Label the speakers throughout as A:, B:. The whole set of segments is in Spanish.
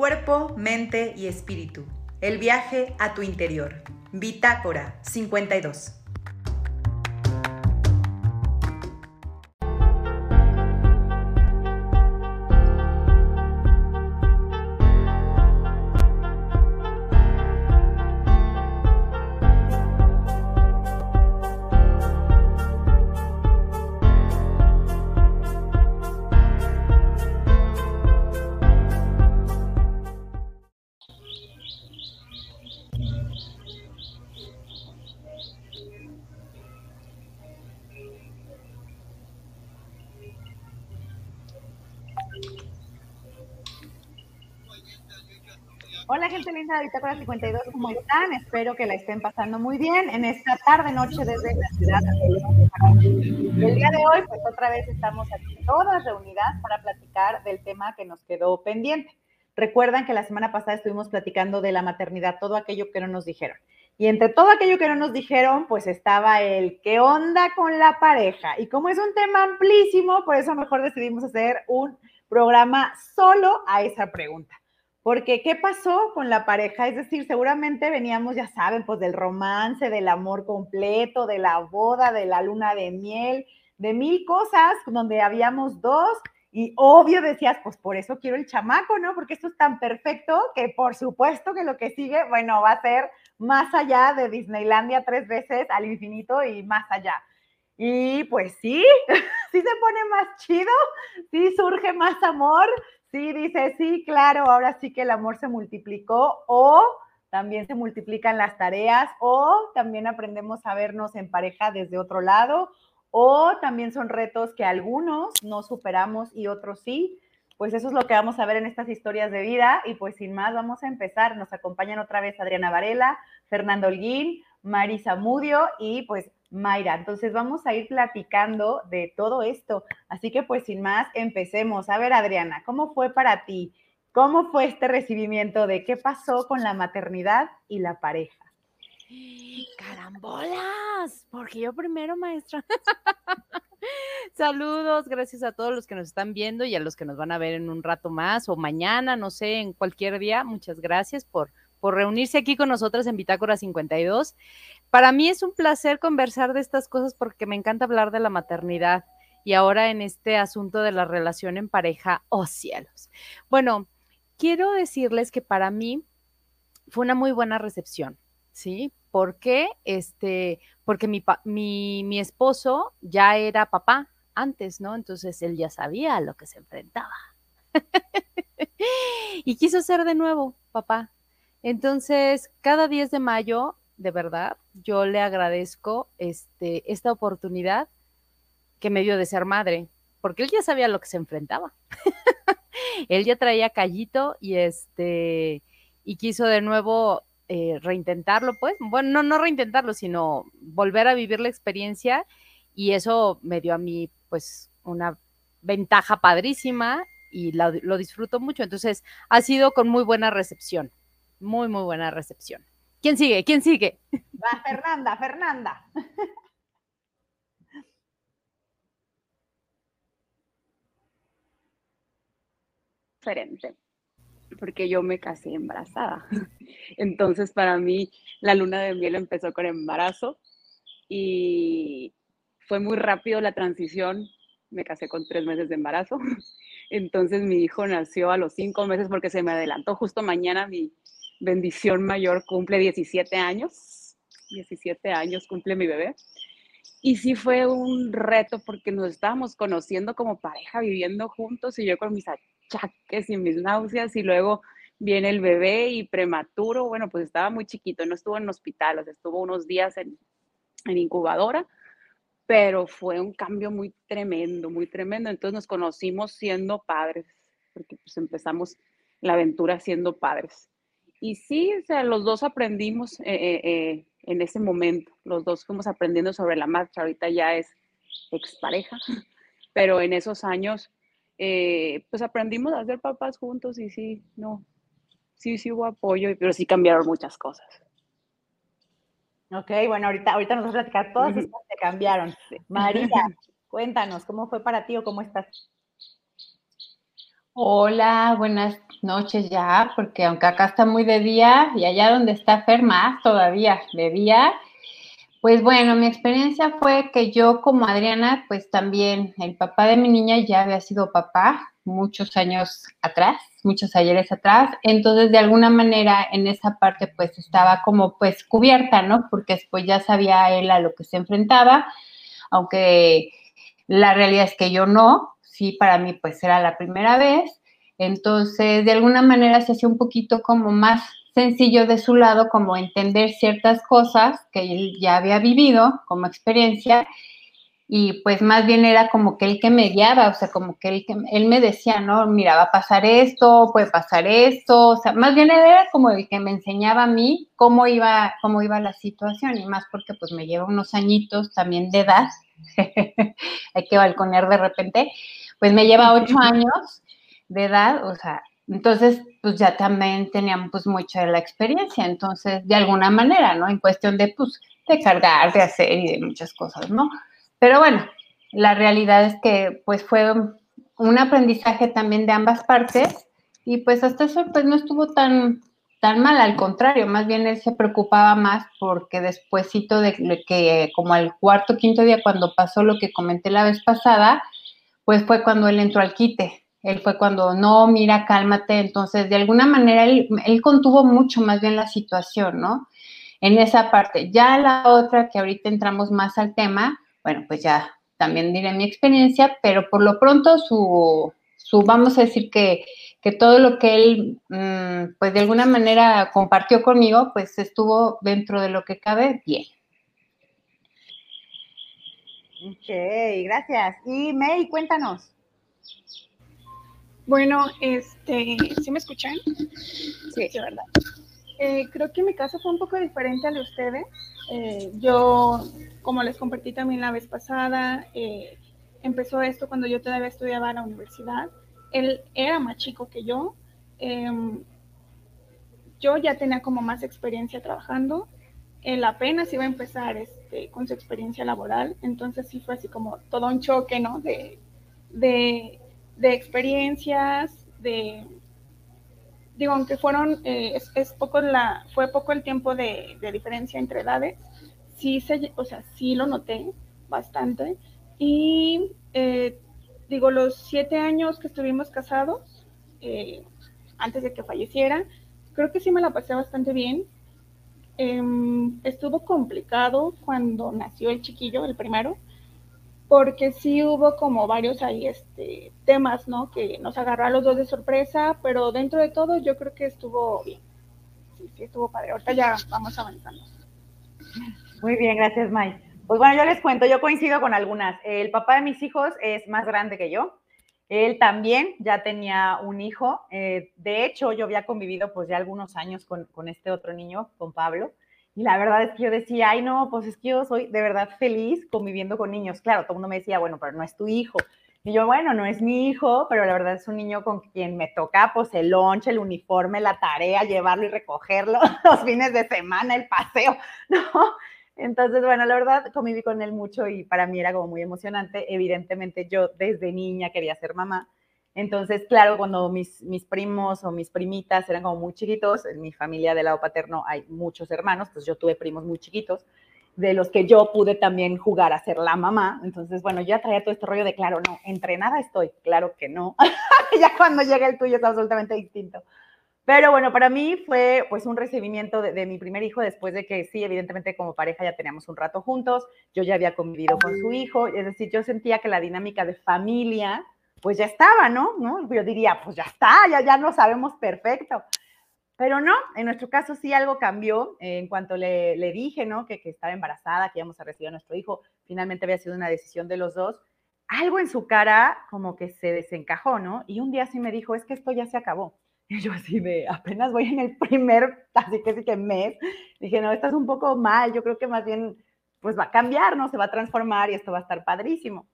A: cuerpo, mente y espíritu. El viaje a tu interior. Bitácora 52.
B: Bitácora 52, ¿cómo están? Espero que la estén pasando muy bien en esta tarde, noche desde la ciudad El día de hoy, pues otra vez estamos aquí todas reunidas para platicar del tema que nos quedó pendiente. Recuerdan que la semana pasada estuvimos platicando de la maternidad, todo aquello que no nos dijeron. Y entre todo aquello que no nos dijeron, pues estaba el qué onda con la pareja. Y como es un tema amplísimo, por eso mejor decidimos hacer un programa solo a esa pregunta. Porque, ¿qué pasó con la pareja? Es decir, seguramente veníamos, ya saben, pues del romance, del amor completo, de la boda, de la luna de miel, de mil cosas donde habíamos dos y obvio decías, pues por eso quiero el chamaco, ¿no? Porque esto es tan perfecto que por supuesto que lo que sigue, bueno, va a ser más allá de Disneylandia tres veces al infinito y más allá. Y pues sí, sí se pone más chido, sí surge más amor, Sí, dice, sí, claro, ahora sí que el amor se multiplicó o también se multiplican las tareas o también aprendemos a vernos en pareja desde otro lado o también son retos que algunos no superamos y otros sí. Pues eso es lo que vamos a ver en estas historias de vida y pues sin más vamos a empezar. Nos acompañan otra vez Adriana Varela, Fernando Holguín, Marisa Mudio y pues Mayra. Entonces vamos a ir platicando de todo esto. Así que pues sin más, empecemos. A ver, Adriana, ¿cómo fue para ti? ¿Cómo fue este recibimiento de qué pasó con la maternidad y la pareja?
C: Carambolas, porque yo primero, maestra. Saludos, gracias a todos los que nos están viendo y a los que nos van a ver en un rato más o mañana, no sé, en cualquier día. Muchas gracias por, por reunirse aquí con nosotros en Bitácora 52. Para mí es un placer conversar de estas cosas porque me encanta hablar de la maternidad y ahora en este asunto de la relación en pareja, oh cielos. Bueno, quiero decirles que para mí fue una muy buena recepción, ¿sí? ¿Por qué? Este, porque mi, mi, mi esposo ya era papá antes, ¿no? Entonces él ya sabía a lo que se enfrentaba. y quiso ser de nuevo papá. Entonces, cada 10 de mayo, de verdad, yo le agradezco este, esta oportunidad que me dio de ser madre, porque él ya sabía lo que se enfrentaba. él ya traía callito y este y quiso de nuevo eh, reintentarlo, pues, bueno, no, no reintentarlo, sino volver a vivir la experiencia y eso me dio a mí, pues, una ventaja padrísima y lo disfruto mucho. Entonces, ha sido con muy buena recepción. Muy, muy buena recepción. ¿Quién sigue? ¿Quién sigue?
B: Va Fernanda, Fernanda.
D: Diferente, porque yo me casé embarazada. Entonces, para mí, la luna de miel empezó con embarazo y fue muy rápido la transición. Me casé con tres meses de embarazo. Entonces, mi hijo nació a los cinco meses porque se me adelantó justo mañana mi, bendición mayor cumple 17 años, 17 años cumple mi bebé. Y sí fue un reto porque nos estábamos conociendo como pareja, viviendo juntos y yo con mis achaques y mis náuseas y luego viene el bebé y prematuro, bueno, pues estaba muy chiquito, no estuvo en hospital, estuvo unos días en, en incubadora, pero fue un cambio muy tremendo, muy tremendo. Entonces nos conocimos siendo padres, porque pues empezamos la aventura siendo padres. Y sí, o sea, los dos aprendimos eh, eh, eh, en ese momento, los dos fuimos aprendiendo sobre la marcha, ahorita ya es expareja, pero en esos años, pues aprendimos a ser papás juntos y sí, no, sí, sí hubo apoyo, pero sí cambiaron muchas cosas.
B: Ok, bueno, ahorita, ahorita nos vas a platicar todas estas que cambiaron. María, cuéntanos, ¿cómo fue para ti o cómo estás?
E: Hola, buenas noches ya, porque aunque acá está muy de día y allá donde está Fer más todavía de día, pues bueno, mi experiencia fue que yo como Adriana, pues también el papá de mi niña ya había sido papá muchos años atrás, muchos ayeres atrás, entonces de alguna manera en esa parte pues estaba como pues cubierta, ¿no? Porque después ya sabía él a lo que se enfrentaba, aunque la realidad es que yo no, sí, para mí pues era la primera vez, entonces de alguna manera se hacía un poquito como más sencillo de su lado como entender ciertas cosas que él ya había vivido como experiencia y pues más bien era como que él que me guiaba, o sea, como que él, que él me decía, no, mira, va a pasar esto, puede pasar esto, o sea, más bien era como el que me enseñaba a mí cómo iba, cómo iba la situación y más porque pues me lleva unos añitos también de edad, hay que balconear de repente, pues me lleva ocho años de edad, o sea, entonces, pues ya también teníamos pues mucha la experiencia, entonces, de alguna manera, ¿no? En cuestión de, pues, de cargar, de hacer y de muchas cosas, ¿no? Pero bueno, la realidad es que, pues, fue un aprendizaje también de ambas partes y pues hasta eso, pues, no estuvo tan, tan mal, al contrario, más bien él se preocupaba más porque despuésito de que, como al cuarto, quinto día, cuando pasó lo que comenté la vez pasada, pues fue cuando él entró al quite él fue cuando, no, mira, cálmate. Entonces, de alguna manera, él, contuvo mucho más bien la situación, ¿no? En esa parte. Ya la otra, que ahorita entramos más al tema, bueno, pues ya también diré mi experiencia, pero por lo pronto su, su vamos a decir que, que todo lo que él, mm, pues de alguna manera compartió conmigo, pues estuvo dentro de lo que cabe bien.
B: Ok, gracias. Y May, cuéntanos.
F: Bueno, este, ¿sí me escuchan? Sí, sí, verdad. Eh, creo que mi caso fue un poco diferente al de ustedes. Eh, yo, como les compartí también la vez pasada, eh, empezó esto cuando yo todavía estudiaba en la universidad. Él era más chico que yo. Em, yo ya tenía como más experiencia trabajando. Él apenas iba a empezar este, con su experiencia laboral. Entonces sí fue así como todo un choque, ¿no? De, de de experiencias, de, digo, aunque fueron, eh, es, poco la, fue poco el tiempo de, diferencia entre edades, sí se, o sea, sí lo noté bastante. Y eh, digo, los siete años que estuvimos casados, eh, antes de que falleciera, creo que sí me la pasé bastante bien. Em, estuvo complicado cuando nació el chiquillo, el primero, porque sí hubo como varios ahí este, temas, ¿no? Que nos agarró a los dos de sorpresa, pero dentro de todo yo creo que estuvo bien. Sí, sí, estuvo padre. Ahorita ya vamos avanzando.
B: Muy bien, gracias, Mike. Pues bueno, yo les cuento, yo coincido con algunas. El papá de mis hijos es más grande que yo. Él también ya tenía un hijo. Eh, de hecho, yo había convivido pues ya algunos años con, con este otro niño, con Pablo. Y la verdad es que yo decía, ay, no, pues es que yo soy de verdad feliz conviviendo con niños. Claro, todo el mundo me decía, bueno, pero no es tu hijo. Y yo, bueno, no es mi hijo, pero la verdad es un niño con quien me toca, pues, el lonche, el uniforme, la tarea, llevarlo y recogerlo, los fines de semana, el paseo, ¿no? Entonces, bueno, la verdad, conviví con él mucho y para mí era como muy emocionante. Evidentemente, yo desde niña quería ser mamá entonces, claro, cuando mis, mis primos o mis primitas eran como muy chiquitos, en mi familia de lado paterno hay muchos hermanos, pues yo tuve primos muy chiquitos, de los que yo pude también jugar a ser la mamá. Entonces, bueno, ya traía todo este rollo de, claro, no, entrenada estoy, claro que no. ya cuando llega el tuyo es absolutamente distinto. Pero bueno, para mí fue pues un recibimiento de, de, mi primer hijo después de que sí, evidentemente como pareja ya teníamos un rato juntos, yo ya había convivido con su hijo, es decir, yo sentía que la dinámica de familia pues ya estaba, ¿no? Yo diría, pues ya está, ya, ya lo sabemos perfecto. Pero no, en nuestro caso sí algo cambió en cuanto le, le dije, ¿no? Que, que, estaba embarazada, que íbamos a recibir a nuestro hijo. Finalmente había sido una decisión de los dos. Algo en su cara como que se desencajó, ¿no? Y un día sí me dijo, es que esto ya se acabó. Y yo así de, apenas voy en el primer, así que sí que mes. Dije, no, estás un poco mal, yo creo que más bien, pues va a cambiar, ¿no? Se va a transformar y esto va a estar padrísimo.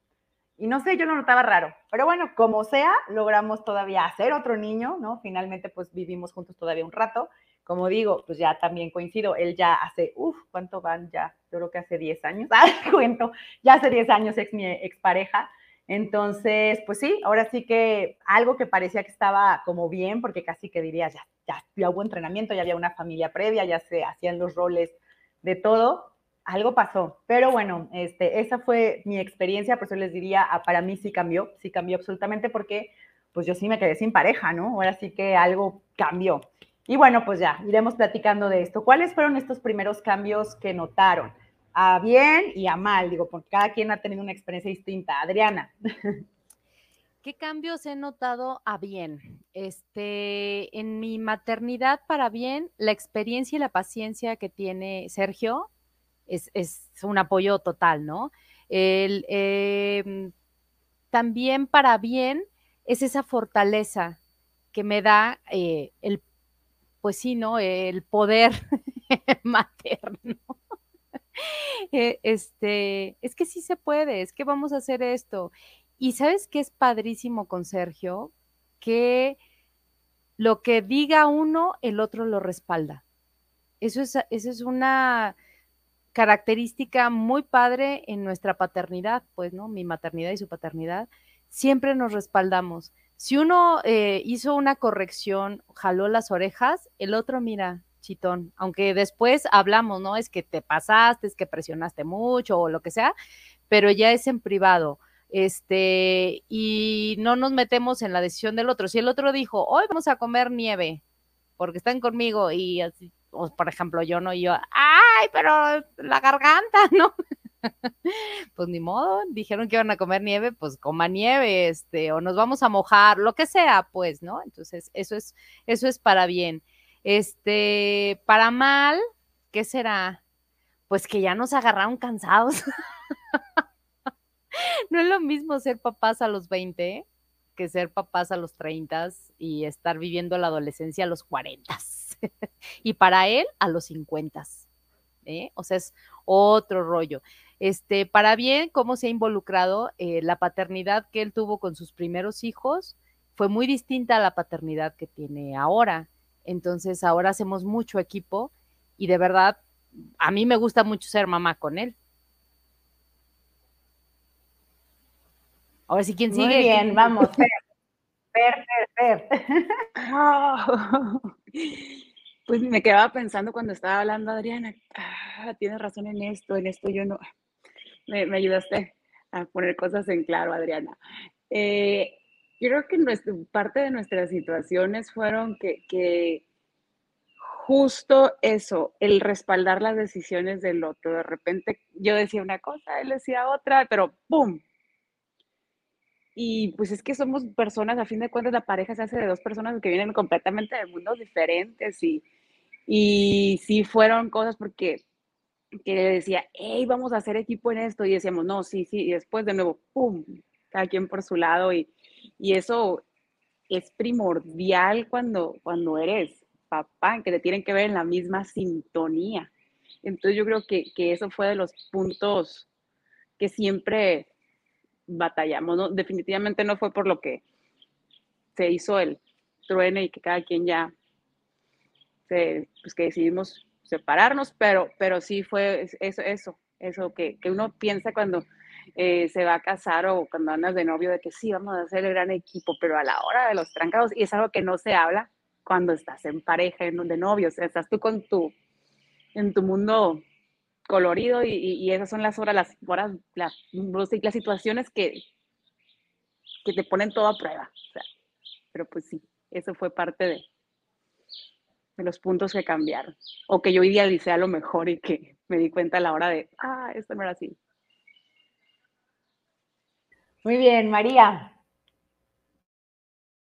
B: Y no sé, yo lo notaba raro. Pero bueno, como sea, logramos todavía hacer otro niño, ¿no? Finalmente, pues vivimos juntos todavía un rato. Como digo, pues ya también coincido, él ya hace, uff, ¿cuánto van ya? Yo creo que hace 10 años, ah, cuento, ya hace 10 años ex mi expareja. Entonces, pues sí, ahora sí que algo que parecía que estaba como bien, porque casi que dirías, ya, ya, ya hubo entrenamiento, ya había una familia previa, ya se hacían los roles de todo, algo pasó. Pero bueno, este, esa fue mi experiencia, por eso les diría, ah, para mí sí cambió, sí cambió absolutamente porque pues yo sí me quedé sin pareja, ¿no? Ahora sí que algo cambió. Y bueno, pues ya, iremos platicando de esto. ¿Cuáles fueron estos primeros cambios que notaron? a bien y a mal, digo, porque cada quien ha tenido una experiencia distinta. Adriana.
C: ¿Qué cambios he notado a bien? Este, en mi maternidad para bien, la experiencia y la paciencia que tiene Sergio es, un apoyo total, ¿no? Em, también para bien es esa fortaleza que me da eh, el, pues sí, ¿no? El poder materno. Eh, este, es que sí se puede, es que vamos a hacer esto. Y sabes qué es padrísimo con Sergio, que lo que diga uno, el otro lo respalda. Eso es, eso es una característica muy padre en nuestra paternidad, pues, ¿no? Mi maternidad y su paternidad, siempre nos respaldamos. Si uno eh, hizo una corrección, jaló las orejas, el otro, mira, chitón, aunque después hablamos, ¿no? Es que te pasaste, es que presionaste mucho o lo que sea, pero ya es en privado. Este, y no nos metemos en la decisión del otro. Si el otro dijo, hoy vamos a comer nieve, porque están conmigo, y así, por ejemplo, yo no, y yo, ay, pero la garganta, ¿no? pues ni modo, dijeron que iban a comer nieve, pues coma nieve, este, o nos vamos a mojar, lo que sea, pues, ¿no? Entonces, eso es, eso es para bien. Este, para mal, ¿qué será? Pues que ya nos agarraron cansados. no es lo mismo ser papás a los 20 que ser papás a los 30 y estar viviendo la adolescencia a los 40. y para él a los 50. ¿Eh? O sea, es otro rollo. Este, para bien, cómo se ha involucrado eh, la paternidad que él tuvo con sus primeros hijos fue muy distinta a la paternidad que tiene ahora. Entonces ahora hacemos mucho equipo y de verdad a mí me gusta mucho ser mamá con él. Ahora sí, ¿quién sigue?
B: Muy bien, vamos, Fer. Fer, Fer,
D: Pues me quedaba pensando cuando estaba hablando Adriana, ah, tienes razón en esto, en esto yo no. Me, ayudaste a poner cosas en claro, Adriana. Eh, creo que parte de nuestras situaciones fueron que, justo eso, el respaldar las decisiones del otro. De repente yo decía una cosa, él decía otra, pero ¡pum! Y pues es que somos personas, a fin de cuentas la pareja se hace de dos personas que vienen completamente de mundos diferentes y, y sí fueron cosas porque que decía, hey, vamos a hacer equipo en esto y decíamos, no, sí, sí, y después de nuevo, ¡pum! Cada quien por su lado y, y eso es primordial cuando, cuando eres papá, que te tienen que ver en la misma sintonía. Entonces yo creo que, eso fue de los puntos que siempre batallamos. ¿no? Definitivamente no fue por lo que se hizo el truene y que cada quien ya, se, pues que decidimos separarnos, pero, pero sí fue eso, eso, eso que, que uno piensa cuando eh, se va a casar o cuando andas de novio de que sí, vamos a hacer el gran equipo, pero a la hora de los trancados, y es algo que no se habla cuando estás en pareja, en, de novios, estás tú con tu, en tu mundo colorido y, esas son las horas, las horas, las, las situaciones que, que te ponen todo a prueba. pero pues sí, eso fue parte de, de los puntos que cambiaron. O que yo idealicé a lo mejor y que me di cuenta a la hora de, ah, esto no era así.
B: Muy bien, María.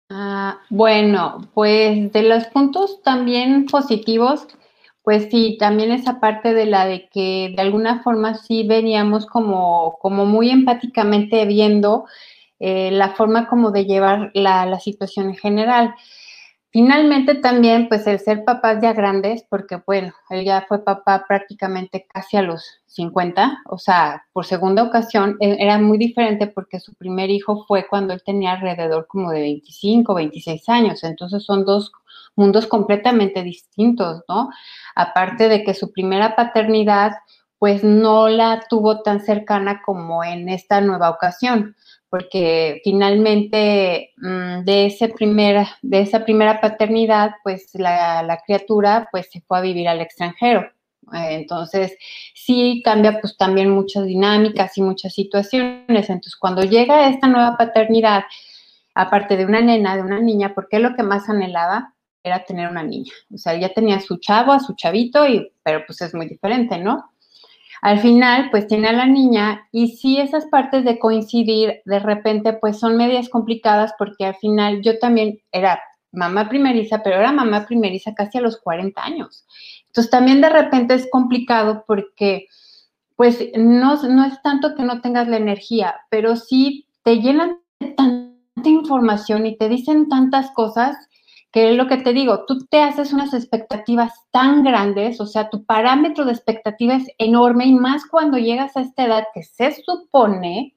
E: Ah, bueno, pues de los puntos también positivos, pues sí, también esa parte de la de que de alguna forma sí veníamos como, como muy empáticamente viendo eh, la forma como de llevar la, la situación en general. Finalmente también, pues el ser papás ya grandes, porque bueno, él ya fue papá prácticamente casi a los 50, o sea, por segunda ocasión, e, era muy diferente porque su primer hijo fue cuando él tenía alrededor como de 25, 26 años, entonces son dos mundos completamente distintos, ¿no? Aparte de que su primera paternidad pues no la tuvo tan cercana como en esta nueva ocasión, porque finalmente mm, de, ese primer, de esa primera paternidad, pues la, criatura pues se fue a vivir al extranjero. Eh, entonces, sí cambia pues también muchas dinámicas y muchas situaciones. Entonces, cuando llega esta nueva paternidad, aparte de una nena, de una niña, porque lo que más anhelaba era tener una niña. O sea, ya tenía a su chavo, a su chavito, y, pero pues es muy diferente, ¿no? Al final, pues tiene a la niña y sí esas partes de coincidir de repente, pues son medias complicadas porque al final yo también era mamá primeriza, pero era mamá primeriza casi a los 40 años. Entonces también de repente es complicado porque pues no, no es tanto que no tengas la energía, pero sí te llenan de tanta información y te dicen tantas cosas que es lo que te digo, tú te haces unas expectativas tan grandes, o sea, tu parámetro de expectativa es enorme y más cuando llegas a esta edad que se supone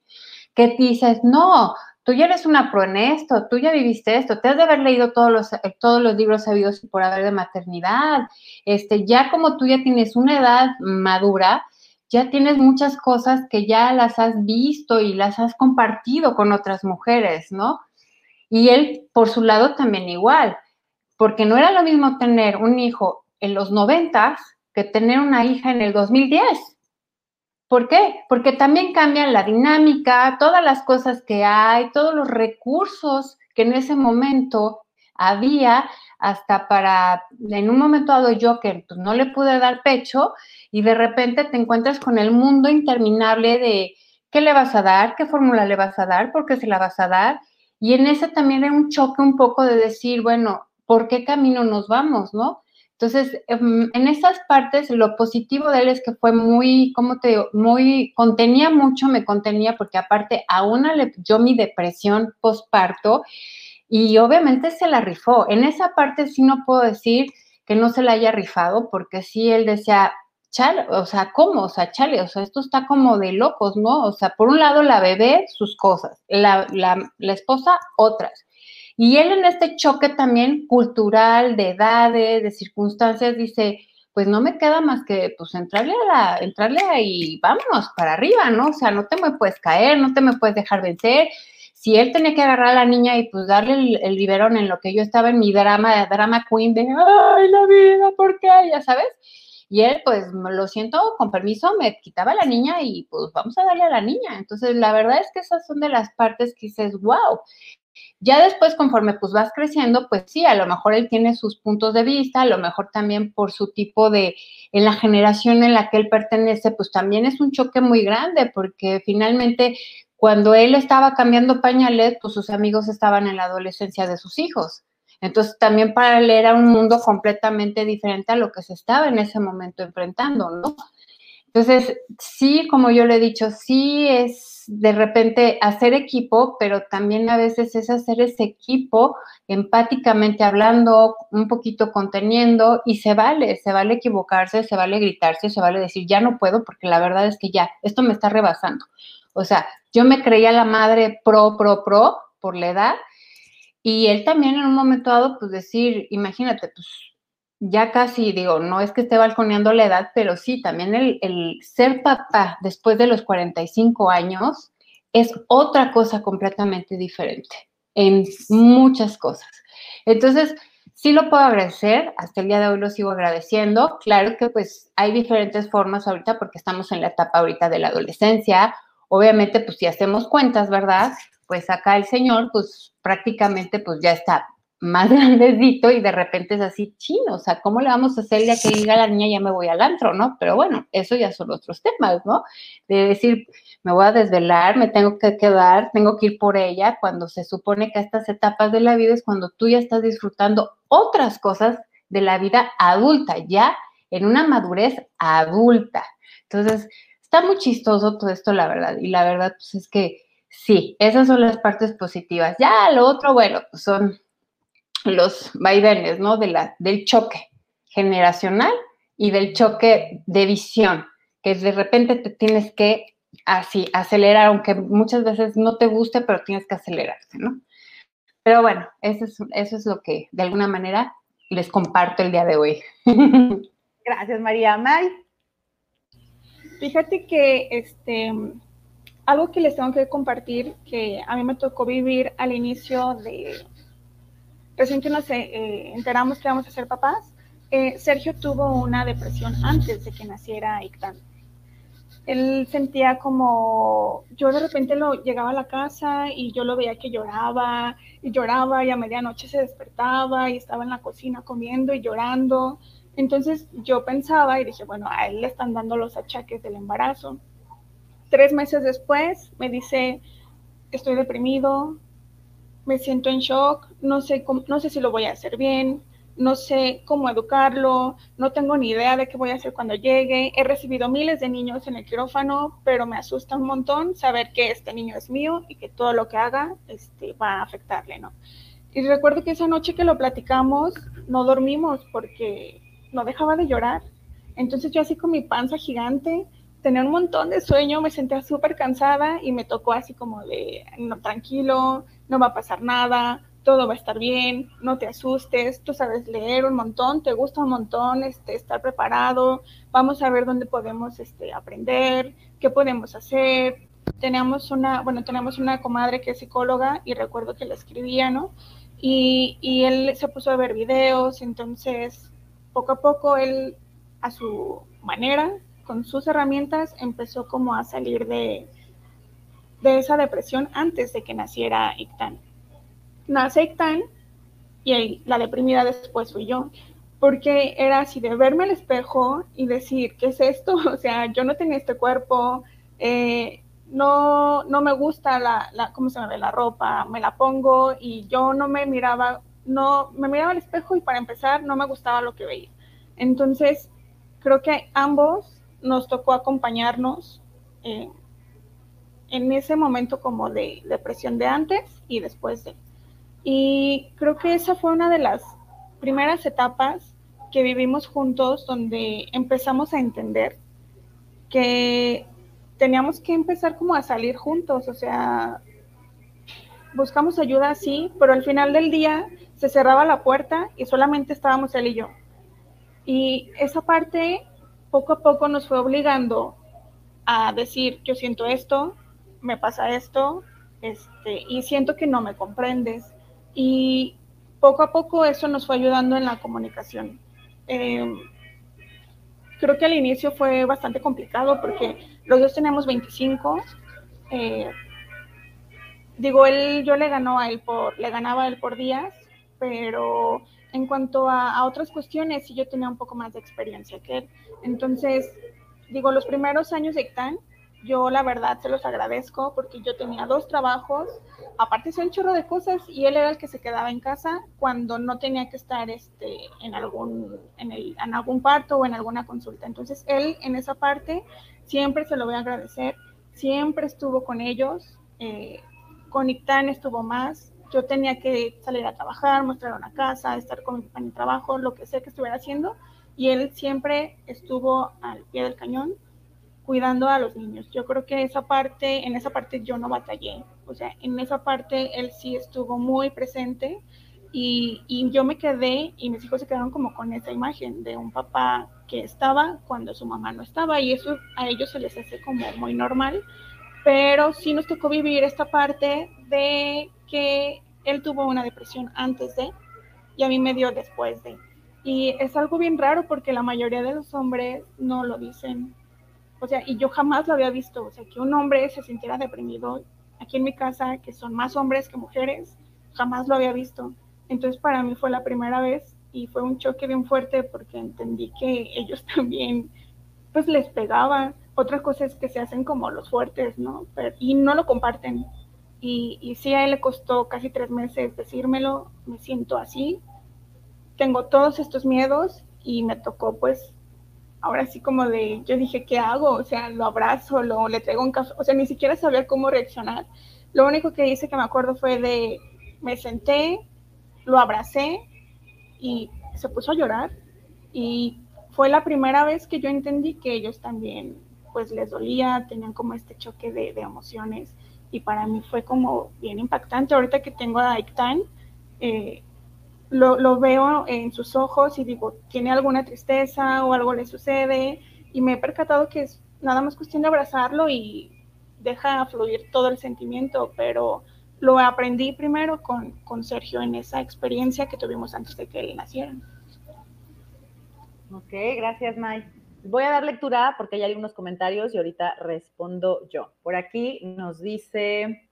E: que dices, no, tú ya eres una pro en esto, tú ya viviste esto, te has de haber leído todos los, eh, todos los libros sabidos por haber de maternidad, este, ya como tú ya tienes una edad madura, ya tienes muchas cosas que ya las has visto y las has compartido con otras mujeres, ¿no? Y él, por su lado, también igual porque no era lo mismo tener un hijo en los noventas que tener una hija en el 2010. ¿Por qué? Porque también cambian la dinámica, todas las cosas que hay, todos los recursos que en ese momento había hasta para, en un momento dado yo que pues, no le pude dar pecho y de repente te encuentras con el mundo interminable de qué le vas a dar, qué fórmula le vas a dar, por qué se la vas a dar. Y en ese también hay un choque un poco de decir, bueno, por qué camino nos vamos, ¿no? Entonces, em, en esas partes, lo positivo de él es que fue muy, ¿cómo te digo? Muy, contenía mucho, me contenía, porque aparte a una yo mi depresión postparto y obviamente se la rifó. En esa parte sí no puedo decir que no se la haya rifado, porque sí él decía, chale, o sea, ¿cómo? O sea, chale, o sea, esto está como de locos, ¿no? O sea, por un lado la bebé, sus cosas, la, la, la esposa, otras. Y él en este choque también cultural, de edades, de circunstancias, dice, pues no me queda más que pues entrarle a la, entrarle ahí, vámonos para arriba, ¿no? O sea, no te me puedes caer, no te me puedes dejar vencer. Si él tenía que agarrar a la niña y pues darle el, el biberón en lo que yo estaba en mi drama, drama queen de, ay, la vida, ¿por qué? Ya sabes. Y él, pues, lo siento, con permiso, me quitaba la niña y pues vamos a darle a la niña. Entonces, la verdad es que esas son de las partes que dices, wow, ya después, conforme pues vas creciendo, pues sí, a lo mejor él tiene sus puntos de vista, a lo mejor también por su tipo de, en la generación en la que él pertenece, pues también es un choque muy grande, porque finalmente cuando él estaba cambiando pañales, pues sus amigos estaban en la adolescencia de sus hijos. Entonces también para él era un mundo completamente diferente a lo que se estaba en ese momento enfrentando, ¿no? Entonces, sí, como yo le he dicho, sí es de repente hacer equipo, pero también a veces es hacer ese equipo empáticamente hablando, un poquito conteniendo y se vale, se vale equivocarse, se vale gritarse, se vale decir, ya no puedo porque la verdad es que ya, esto me está rebasando. O sea, yo me creía la madre pro, pro, pro por la edad y él también en un momento dado, pues decir, imagínate, pues ya casi, digo, no es que esté balconeando la edad, pero sí, también el, ser papá después de los 45 años es otra cosa completamente diferente en muchas cosas. Entonces, sí lo puedo agradecer, hasta el día de hoy lo sigo agradeciendo. Claro que pues hay diferentes formas ahorita porque estamos en la etapa ahorita de la adolescencia. Obviamente, pues si hacemos cuentas, ¿verdad? Pues acá el señor, pues prácticamente pues ya está más grandecito y de repente es así chino, o sea, ¿cómo le vamos a hacer ya que diga la niña ya me voy al antro, no? Pero bueno, eso ya son otros temas, ¿no? De decir, me voy a desvelar, me tengo que quedar, tengo que ir por ella, cuando se supone que estas etapas de la vida es cuando tú ya estás disfrutando otras cosas de la vida adulta, ya en una madurez adulta. Entonces, está muy chistoso todo esto, la verdad, y la verdad, pues es que sí, esas son las partes positivas. Ya lo otro, bueno, pues son los vaivenes, ¿no? De la, del choque generacional y del choque de visión, que de repente te tienes que así acelerar, aunque muchas veces no te guste, pero tienes que acelerarte, ¿no? Pero bueno, eso es, eso es lo que de alguna manera les comparto el día de hoy.
B: Gracias, María. May.
F: Fíjate que este, algo que les tengo que compartir, que a mí me tocó vivir al inicio de, recién que nos eh, enteramos que vamos a ser papás, eh, Sergio tuvo una depresión antes de que naciera Ictan. Él sentía como, yo de repente lo llegaba a la casa y yo lo veía que lloraba y lloraba y a medianoche se despertaba y estaba en la cocina comiendo y llorando. Entonces yo pensaba y dije, bueno, a él le están dando los achaques del embarazo. Tres meses después me dice, estoy deprimido, me siento en shock, no sé, no sé si lo voy a hacer bien, no sé cómo educarlo, no tengo ni idea de qué voy a hacer cuando llegue. He recibido miles de niños en el quirófano, pero me asusta un montón saber que este niño es mío y que todo lo que haga este, va a afectarle, ¿no? Y recuerdo que esa noche que lo platicamos, no dormimos porque no dejaba de llorar. Entonces yo así con mi panza gigante, tenía un montón de sueño, me sentía súper cansada y me tocó así como de, no, tranquilo, no va a pasar nada, todo va a estar bien, no te asustes, tú sabes leer un montón, te gusta un montón este, estar preparado, vamos a ver dónde podemos este, aprender, qué podemos hacer. Teníamos una, bueno, tenemos una comadre que es psicóloga y recuerdo que la escribía, ¿no? Y, y él se puso a ver videos, entonces poco a poco él, a su manera, con sus herramientas, empezó como a salir de, de esa depresión antes de que naciera Ictán. Nace Ictán y la deprimida después fui yo, porque era así de verme al espejo y decir, ¿qué es esto? O sea, yo no tenía este cuerpo, eh, no, no me gusta la, cómo se me ve la ropa, me la pongo y yo no me miraba no me miraba al espejo y para empezar no me gustaba lo que veía. Entonces, creo que ambos nos tocó acompañarnos eh, en ese momento como de depresión de antes y después de. Y creo que esa fue una de las primeras etapas que vivimos juntos donde empezamos a entender que teníamos que empezar como a salir juntos, o sea, buscamos ayuda sí, pero al final del día se cerraba la puerta y solamente estábamos él y yo. Y esa parte poco a poco nos fue obligando a decir, yo siento esto, me pasa esto, este, y siento que no me comprendes. Y poco a poco eso nos fue ayudando en la comunicación. Em, creo que al inicio fue bastante complicado porque los dos tenemos 25. Eh, digo, él, yo le ganó a él por, le ganaba a él por días pero en cuanto a, otras cuestiones, sí yo tenía un poco más de experiencia que él. Entonces, digo, los primeros años de ICTAN, yo la verdad se los agradezco porque yo tenía dos trabajos, aparte hacía un chorro de cosas y él era el que se quedaba en casa cuando no tenía que estar este, en, algún, en, el, en algún parto o en alguna consulta. Entonces, él en esa parte siempre se lo voy a agradecer, siempre estuvo con ellos, eh, con ICTAN estuvo más, yo tenía que salir a trabajar, mostrar una casa, estar con mi trabajo, lo que sea que estuviera haciendo, y él siempre estuvo al pie del cañón cuidando a los niños. Yo creo que esa parte, en esa parte yo no batallé, o sea, en esa parte él sí estuvo muy presente y, y yo me quedé y mis hijos se quedaron como con esa imagen de un papá que estaba cuando su mamá no estaba. Y eso a ellos se les hace como muy normal, pero sí nos tocó vivir esta parte de que él tuvo una depresión antes de y a mí me dio después de. Y es algo bien raro porque la mayoría de los hombres no lo dicen. O sea, y yo jamás lo había visto. O sea, que un hombre se sintiera deprimido aquí en mi casa, que son más hombres que mujeres, jamás lo había visto. Entonces para mí fue la primera vez y fue un choque bien fuerte porque entendí que ellos también pues les pegaba. Otra cosa es que se hacen como los fuertes, ¿no? y no lo comparten. Y, y sí, a él le costó casi tres meses decírmelo, me siento así, tengo todos estos miedos y me tocó pues ahora sí como de, yo dije, ¿qué hago? O sea, lo abrazo, lo, le traigo un café, o sea, ni siquiera sabía cómo reaccionar. Lo único que hice que me acuerdo fue de, me senté, lo abracé y se puso a llorar y fue la primera vez que yo entendí que ellos también pues les dolía, tenían como este choque de, de emociones y para mí fue como bien impactante. Ahorita que tengo a Ictan, eh, lo, lo, veo en sus ojos y digo, ¿tiene alguna tristeza o algo le sucede? Y me he percatado que es nada más cuestión de abrazarlo y deja fluir todo el sentimiento, pero lo aprendí primero con, con Sergio en esa experiencia que tuvimos antes de que él naciera.
B: Ok, gracias, May. Voy a dar lectura porque hay algunos comentarios y ahorita respondo yo. Por aquí nos dice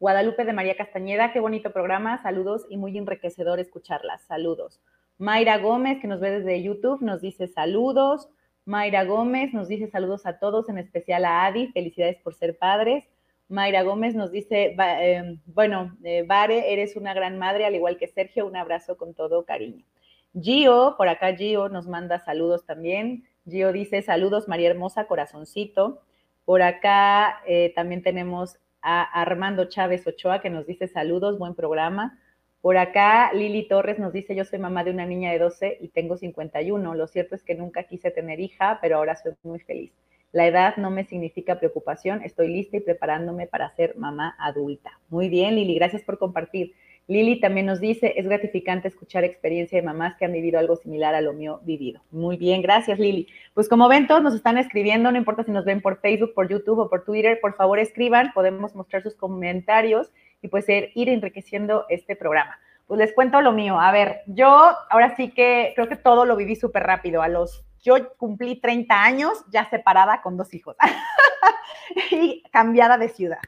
B: Guadalupe de María Castañeda, qué bonito programa, saludos y muy enriquecedor escucharlas, saludos. Mayra Gómez, que nos ve desde YouTube, nos dice saludos. Mayra Gómez nos dice saludos a todos, en especial a Adi, felicidades por ser padres. Mayra Gómez nos dice, eh, bueno, eh, Vare, eres una gran madre, al igual que Sergio, un abrazo con todo cariño. Gio, por acá Gio nos manda saludos también. Gio dice, saludos María Hermosa, corazoncito. Por acá eh, también tenemos a Armando Chávez Ochoa que nos dice saludos, buen programa. Por acá Lili Torres nos dice, yo soy mamá de una niña de 12 y tengo 51. Lo cierto es que nunca quise tener hija, pero ahora soy muy feliz. La edad no me significa preocupación, estoy lista y preparándome para ser mamá adulta. Muy bien, Lili, gracias por compartir. Lili también nos dice, es gratificante escuchar experiencia de mamás que han vivido algo similar a lo mío vivido. Muy bien, gracias Lili. Pues como ven, todos nos están escribiendo, no importa si nos ven por Facebook, por YouTube o por Twitter, por favor escriban, podemos mostrar sus comentarios y pues ir enriqueciendo este programa. Pues les cuento lo mío. A ver, yo ahora sí que creo que todo lo viví súper rápido. A los yo cumplí 30 años ya separada con dos hijos y cambiada de ciudad.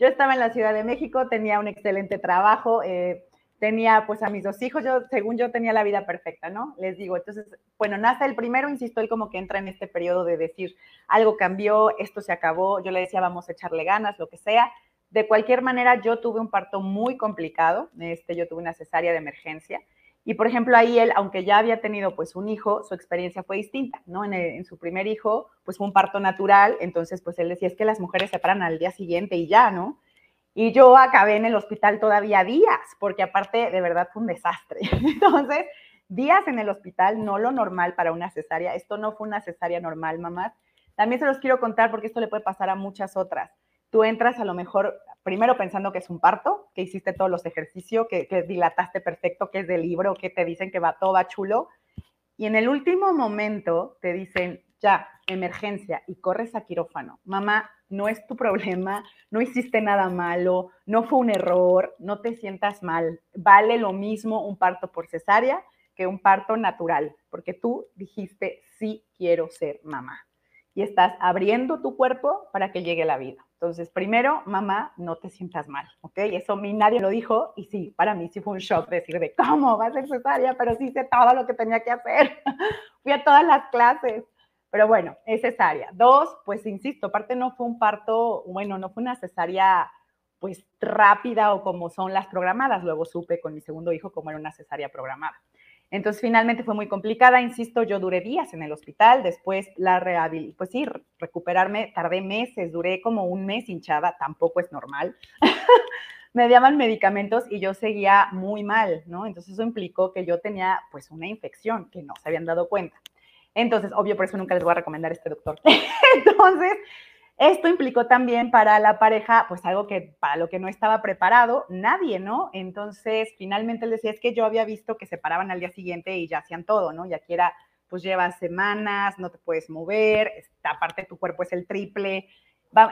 B: Yo estaba en la Ciudad de México, tenía un excelente trabajo, eh, tenía pues a mis dos hijos, yo según yo tenía la vida perfecta, ¿no? Les digo, entonces, bueno, nace el primero, insisto, él como que entra en este periodo de decir, algo cambió, esto se acabó, yo le decía, vamos a echarle ganas, lo que sea. De cualquier manera, yo tuve un parto muy complicado, este, yo tuve una cesárea de emergencia, y por ejemplo, ahí él, aunque ya había tenido pues un hijo, su experiencia fue distinta, ¿no? En, su primer hijo, pues fue un parto natural, entonces pues él decía, es que las mujeres se paran al día siguiente y ya, ¿no? Y yo acabé en el hospital todavía días, porque aparte de verdad fue un desastre. Entonces, días en el hospital, no lo normal para una cesárea. Esto no fue una cesárea normal, mamá. También se los quiero contar porque esto le puede pasar a muchas otras. Tú entras a lo mejor primero pensando que es un parto, que hiciste todos los ejercicios, que, dilataste perfecto, que es del libro, que te dicen que va todo va chulo. Y en el último momento te dicen, ya, emergencia, y corres a quirófano. Mamá, no es tu problema, no hiciste nada malo, no fue un error, no te sientas mal. Vale lo mismo un parto por cesárea que un parto natural, porque tú dijiste, sí quiero ser mamá. Y estás abriendo tu cuerpo para que llegue la vida. Entonces, primero, mamá, no te sientas mal, ¿ok? Eso mí nadie lo dijo y sí, para mí sí fue un shock decir de cómo va a ser cesárea, pero sí hice todo lo que tenía que hacer. Fui a todas las clases, pero bueno, es cesárea. Dos, pues insisto, aparte no fue un parto, bueno, no fue una cesárea pues rápida o como son las programadas. Luego supe con mi segundo hijo cómo era una cesárea programada. Entonces, finalmente fue muy complicada, insisto, yo duré días en el hospital, después la rehabilitación, pues sí, recuperarme, tardé meses, duré como un mes hinchada, tampoco es normal. me daban medicamentos y yo seguía muy mal, ¿no? Entonces eso implicó que yo tenía pues una infección que no se habían dado cuenta. Entonces, obvio, por eso nunca les voy a recomendar este doctor. Entonces, esto implicó también para la pareja, pues algo que para lo que no estaba preparado nadie, ¿no? Entonces, finalmente él decía, es que yo había visto que se paraban al día siguiente y ya hacían todo, ¿no? Y aquí era, pues llevas semanas, no te puedes mover, aparte tu cuerpo es el triple.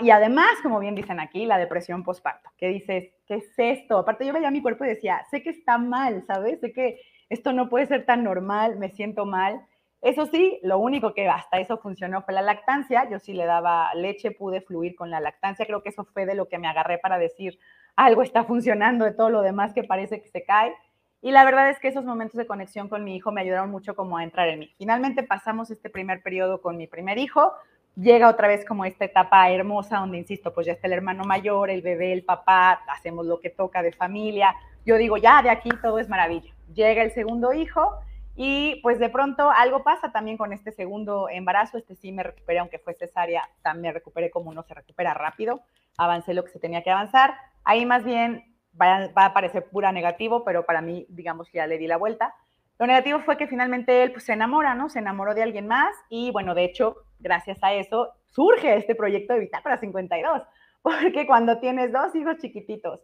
B: Y además, como bien dicen aquí, la depresión postparto, que dices, ¿qué es esto? Aparte yo veía mi cuerpo y decía, sé que está mal, ¿sabes? Sé que esto no puede ser tan normal, me siento mal. Eso sí, lo único que hasta eso funcionó fue la lactancia. Yo sí le daba leche, pude fluir con la lactancia. Creo que eso fue de lo que me agarré para decir algo está funcionando de todo lo demás que parece que se cae. Y la verdad es que esos momentos de conexión con mi hijo me ayudaron mucho como a entrar en mí. Finalmente pasamos este primer periodo con mi primer hijo. Llega otra vez como esta etapa hermosa donde, insisto, pues ya está el hermano mayor, el bebé, el papá, hacemos lo que toca de familia. Yo digo, ya de aquí todo es maravilla. Llega el segundo hijo y pues de pronto algo pasa también con este segundo embarazo, este sí me recuperé, aunque fue cesárea, también me recuperé como uno se recupera rápido, avancé lo que se tenía que avanzar. Ahí más bien va, a parecer pura negativo, pero para mí, digamos, ya le di la vuelta. Lo negativo fue que finalmente él pues, se enamora, ¿no? Se enamoró de alguien más y bueno, de hecho, gracias a eso surge este proyecto de Bitácora 52, porque cuando tienes dos hijos chiquititos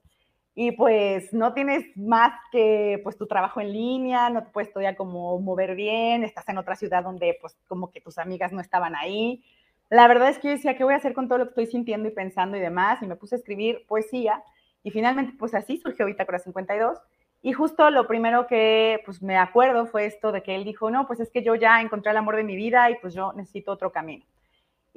B: y pues no tienes más que pues tu trabajo en línea, no te puedes todavía como mover bien, estás en otra ciudad donde pues como que tus amigas no estaban ahí. la verdad es que yo decía, ¿qué voy a hacer con todo lo que estoy sintiendo y pensando y demás? Y me puse a escribir poesía y finalmente pues así surgió Bitácora 52. Y justo lo primero que pues me acuerdo fue esto de que él dijo, no, pues es que yo ya encontré el amor de mi vida y pues yo necesito otro camino.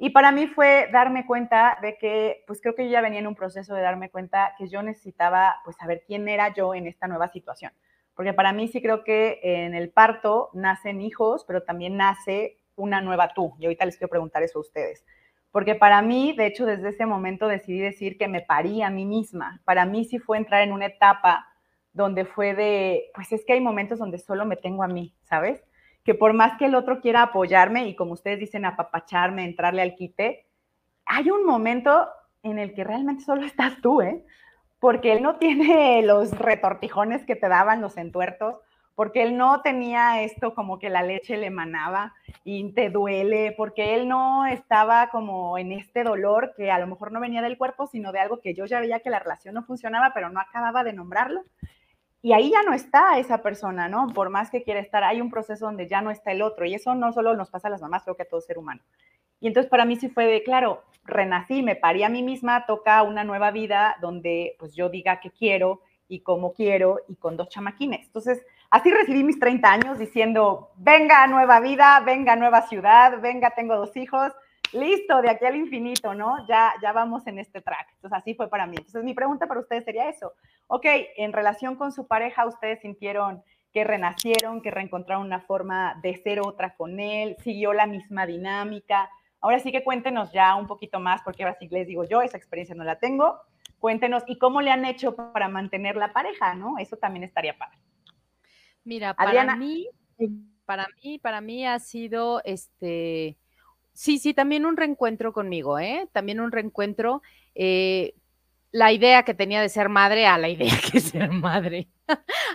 B: Y para mí fue darme cuenta de que, pues creo que yo ya venía en un proceso de darme cuenta que yo necesitaba, pues, saber quién era yo en esta nueva situación. Porque para mí sí creo que en el parto nacen hijos, pero también nace una nueva tú. Y ahorita les quiero preguntar eso a ustedes. Porque para mí, de hecho, desde ese momento decidí decir que me parí a mí misma. Para mí sí fue entrar en una etapa donde fue de, pues es que hay momentos donde solo me tengo a mí, ¿sabes? Que por más que el otro quiera apoyarme y como ustedes dicen, apapacharme, entrarle al quite, hay un momento en el que realmente solo estás tú, ¿eh? Porque él no tiene los retortijones que te daban los entuertos, porque él no tenía esto como que la leche le manaba y te duele, porque él no estaba como en este dolor que a lo mejor no venía del cuerpo, sino de algo que yo ya veía que la relación no funcionaba, pero no acababa de nombrarlo y ahí ya no está esa persona, ¿no? Por más que quiera estar, hay un proceso donde ya no está el otro y eso no solo nos pasa a las mamás, creo que a todo ser humano. Y entonces para mí sí fue de, claro, renací, me parí a mí misma, toca una nueva vida donde pues yo diga qué quiero y cómo quiero y con dos chamaquines. Entonces, así recibí mis 30 años diciendo, venga nueva vida, venga nueva ciudad, venga, tengo dos hijos, listo, de aquí al infinito, ¿no? Ya, ya vamos en este track. Entonces, así fue para mí. Entonces, mi pregunta para ustedes sería eso. Ok, en relación con su pareja, ustedes sintieron que renacieron, que reencontraron una forma de ser otra con él, siguió la misma dinámica. Ahora sí que cuéntenos ya un poquito más, porque ahora sí les digo yo, esa experiencia no la tengo. Cuéntenos, ¿y cómo le han hecho para mantener la pareja, no? Eso también estaría padre.
C: Mira, para mí, para mí, para mí ha sido este Sí, sí, también un reencuentro conmigo, ¿eh? También un reencuentro. Eh, la idea que tenía de ser madre a la idea que ser madre.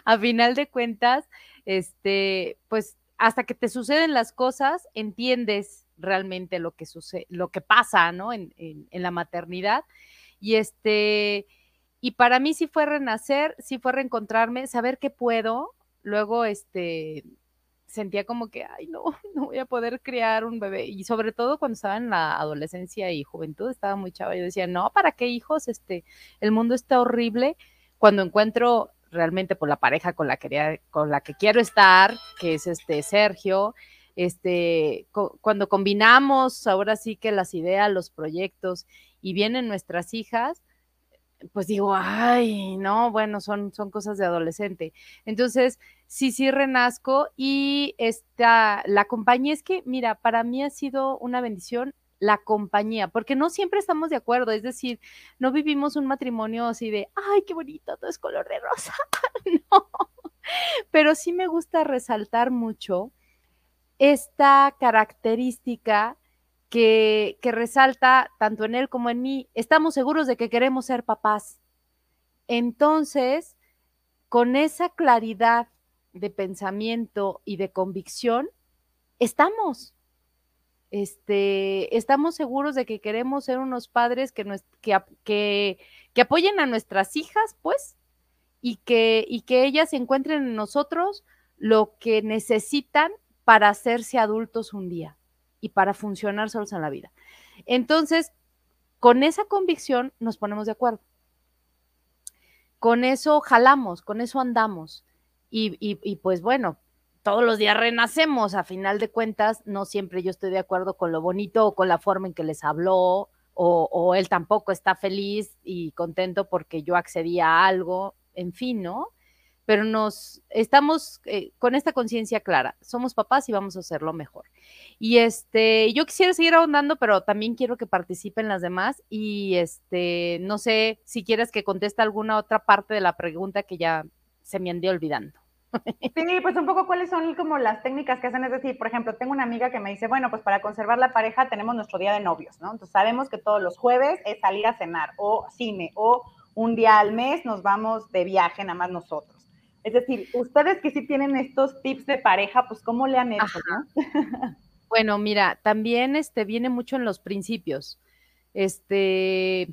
C: a final de cuentas, este, pues hasta que te suceden las cosas, entiendes realmente lo que sucede, lo que pasa, ¿no? En, en, en, la maternidad. Y este, y para mí sí fue renacer, sí fue reencontrarme, saber que puedo. Luego, este, sentía como que, ay, no, no voy a poder criar un bebé. Y sobre todo cuando estaba en la adolescencia y juventud, estaba muy chava. Yo decía, no, ¿para qué hijos? Este, el mundo está horrible. Cuando encuentro realmente por la pareja con la, que, con la que quiero estar, que es este Sergio, este, cuando combinamos ahora sí que las ideas, los proyectos y vienen nuestras hijas, pues digo, ay, no, bueno, son, son cosas de adolescente. Entonces, sí, sí renazco y esta, la compañía es que, mira, para mí ha sido una bendición la compañía, porque no siempre estamos de acuerdo, es decir, no vivimos un matrimonio así de, ay, qué bonito, todo es color de rosa, no, pero sí me gusta resaltar mucho esta característica que, resalta tanto en él como en mí, estamos seguros de que queremos ser papás. Entonces, con esa claridad de pensamiento y de convicción, estamos. Este, estamos seguros de que queremos ser unos padres que, que, que, apoyen a nuestras hijas, pues, y que, y que ellas encuentren en nosotros lo que necesitan para hacerse adultos un día y para funcionar solos en la vida. Entonces, con esa convicción nos ponemos de acuerdo. Con eso jalamos, con eso andamos. Y, pues bueno, todos los días renacemos, a final de cuentas, no siempre yo estoy de acuerdo con lo bonito o con la forma en que les habló, o, o él tampoco está feliz y contento porque yo accedí a algo, en fin, ¿no? Pero nos estamos eh, con esta conciencia clara, somos papás y vamos a hacerlo mejor. Y este, yo quisiera seguir ahondando, pero también quiero que participen las demás y este, no sé si quieres que conteste alguna otra parte de la pregunta que ya se me andé olvidando.
B: Sí, pues un poco cuáles son como las técnicas que hacen, es decir, por ejemplo, tengo una amiga que me dice, bueno, pues para conservar la pareja tenemos nuestro día de novios, ¿no? Entonces sabemos que todos los jueves es salir a cenar o cine o un día al mes nos vamos de viaje nada más nosotros es decir, ustedes que sí tienen estos tips de pareja, pues ¿cómo le han hecho?
C: bueno, mira, también este viene mucho en los principios. Este,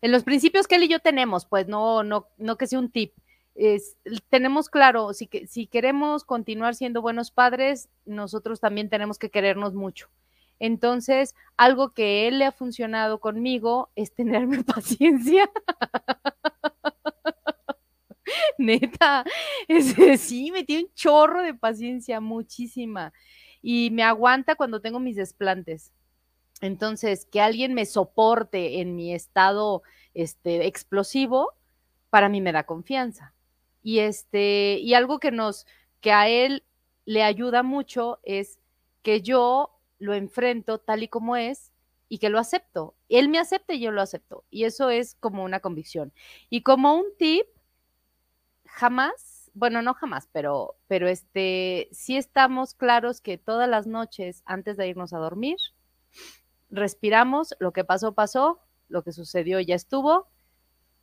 C: en los principios que él y yo tenemos, pues no, no, no que sea un tip. Es, tenemos claro, si, que, si queremos continuar siendo buenos padres, nosotros también tenemos que querernos mucho. Entonces, algo que él le ha funcionado conmigo es tenerme paciencia. Neta, sí, me tiene un chorro de paciencia, muchísima. Y me aguanta cuando tengo mis desplantes. Entonces, que alguien me soporte en mi estado este, explosivo, para mí me da confianza. Y, este, y algo que, nos, que a él le ayuda mucho es que yo lo enfrento tal y como es y que lo acepto. Él me acepta y yo lo acepto. Y eso es como una convicción. Y como un tip, jamás, bueno, no jamás, pero, pero este, sí estamos claros que todas las noches antes de irnos a dormir, respiramos, lo que pasó, pasó, lo que sucedió ya estuvo,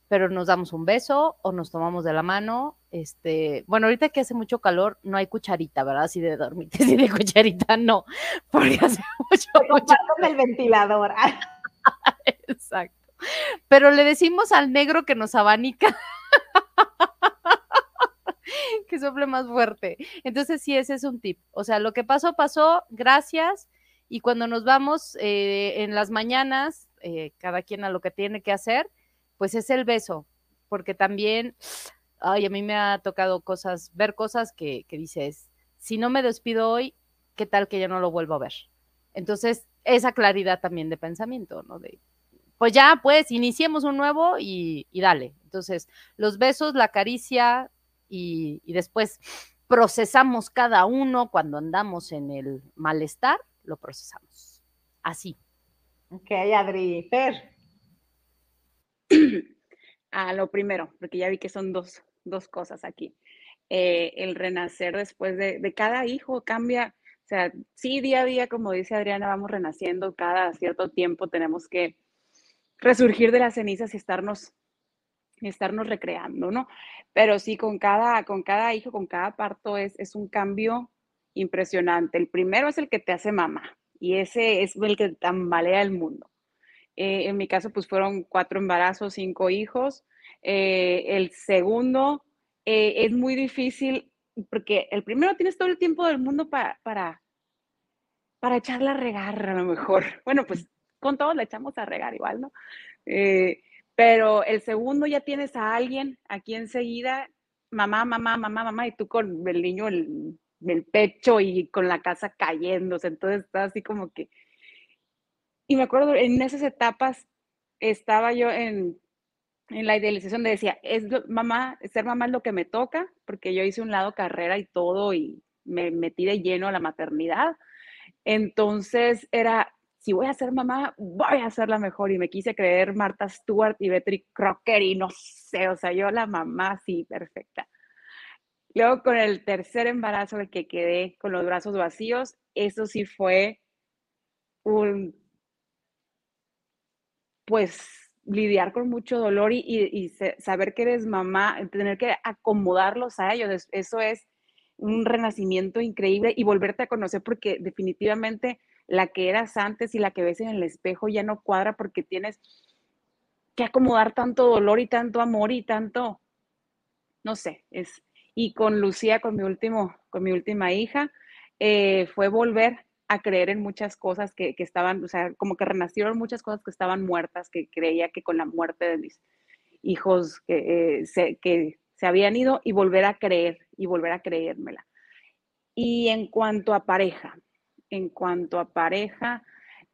C: pero nos damos un beso o nos tomamos de la mano. Este, bueno, ahorita que hace mucho calor, no hay cucharita, ¿verdad? Así de dormir, así de cucharita, no, porque hace mucho,
B: mucho el ventilador.
C: Exacto. Pero le decimos al negro que nos abanica que sople más fuerte. Entonces, sí, ese es un tip. O sea, lo que pasó, pasó, gracias. Y cuando nos vamos eh, en las mañanas, eh, cada quien a lo que tiene que hacer, pues es el beso, porque también, ay, a mí me ha tocado cosas, ver cosas que, que dices, si no me despido hoy, ¿qué tal que ya no lo vuelvo a ver? Entonces, esa claridad también de pensamiento, ¿no? De, pues ya, pues, iniciemos un nuevo y, y dale. Entonces, los besos, la caricia y, y, después procesamos cada uno cuando andamos en el malestar, lo procesamos. Así.
B: Ok, Adri. Fer
D: a lo primero, porque ya vi que son dos, dos cosas aquí. Eh, el renacer después de, de, cada hijo cambia, o sea, sí, día a día, como dice Adriana, vamos renaciendo, cada cierto tiempo tenemos que resurgir de las cenizas y estarnos, estarnos recreando, ¿no? Pero sí, con cada, con cada hijo, con cada parto es, es un cambio impresionante. El primero es el que te hace mamá y ese es el que tambalea el mundo. Eh, en mi caso, pues fueron cuatro embarazos, cinco hijos. Eh, el segundo eh, es muy difícil porque el primero tienes todo el tiempo del mundo para, para, para echarla a regar a lo mejor. Bueno, pues con todos la echamos a regar igual, ¿no? Pero el segundo ya tienes a alguien aquí enseguida, mamá, mamá, mamá, mamá, y tú con el niño en el pecho y con la casa cayéndose. Entonces está así como que y me acuerdo, en esas etapas estaba yo en, en la idealización de decía, es mamá, ser mamá es lo que me toca, porque yo hice un lado carrera y todo y me metí de lleno a la maternidad. Entonces era, si voy a ser mamá, voy a ser la mejor. Y me quise creer Marta Stewart y Betty Crocker y no sé, o sea, yo la mamá sí, perfecta. Luego con el tercer embarazo, el que quedé con los brazos vacíos, eso sí fue un pues lidiar con mucho dolor y, saber que eres mamá, tener que acomodarlos a ellos, eso es un renacimiento increíble y volverte a conocer porque definitivamente la que eras antes y la que ves en el espejo ya no cuadra porque tienes que acomodar tanto dolor y tanto amor y tanto, no sé, es, y con Lucía, con mi último, con mi última hija, eh, fue volver a creer en muchas cosas que, que, estaban, o sea, como que renacieron muchas cosas que estaban muertas, que creía que con la muerte de mis hijos que, eh, se, que se habían ido y volver a creer y volver a creérmela. Y en cuanto a pareja, en cuanto a pareja,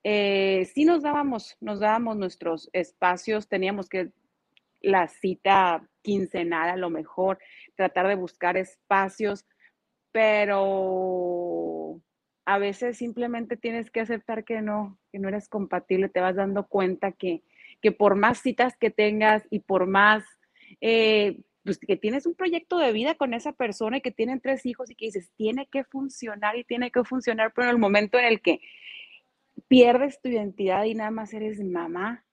D: eh, sí nos dábamos, nos dábamos nuestros espacios, teníamos que la cita quincenal a lo mejor, tratar de buscar espacios, pero a veces simplemente tienes que aceptar que no, que no eres compatible, te vas dando cuenta que, que por más citas que tengas y por más, eh, pues que tienes un proyecto de vida con esa persona y que tienen tres hijos y que dices, tiene que funcionar y tiene que funcionar, pero en el momento en el que pierdes tu identidad y nada más eres mamá,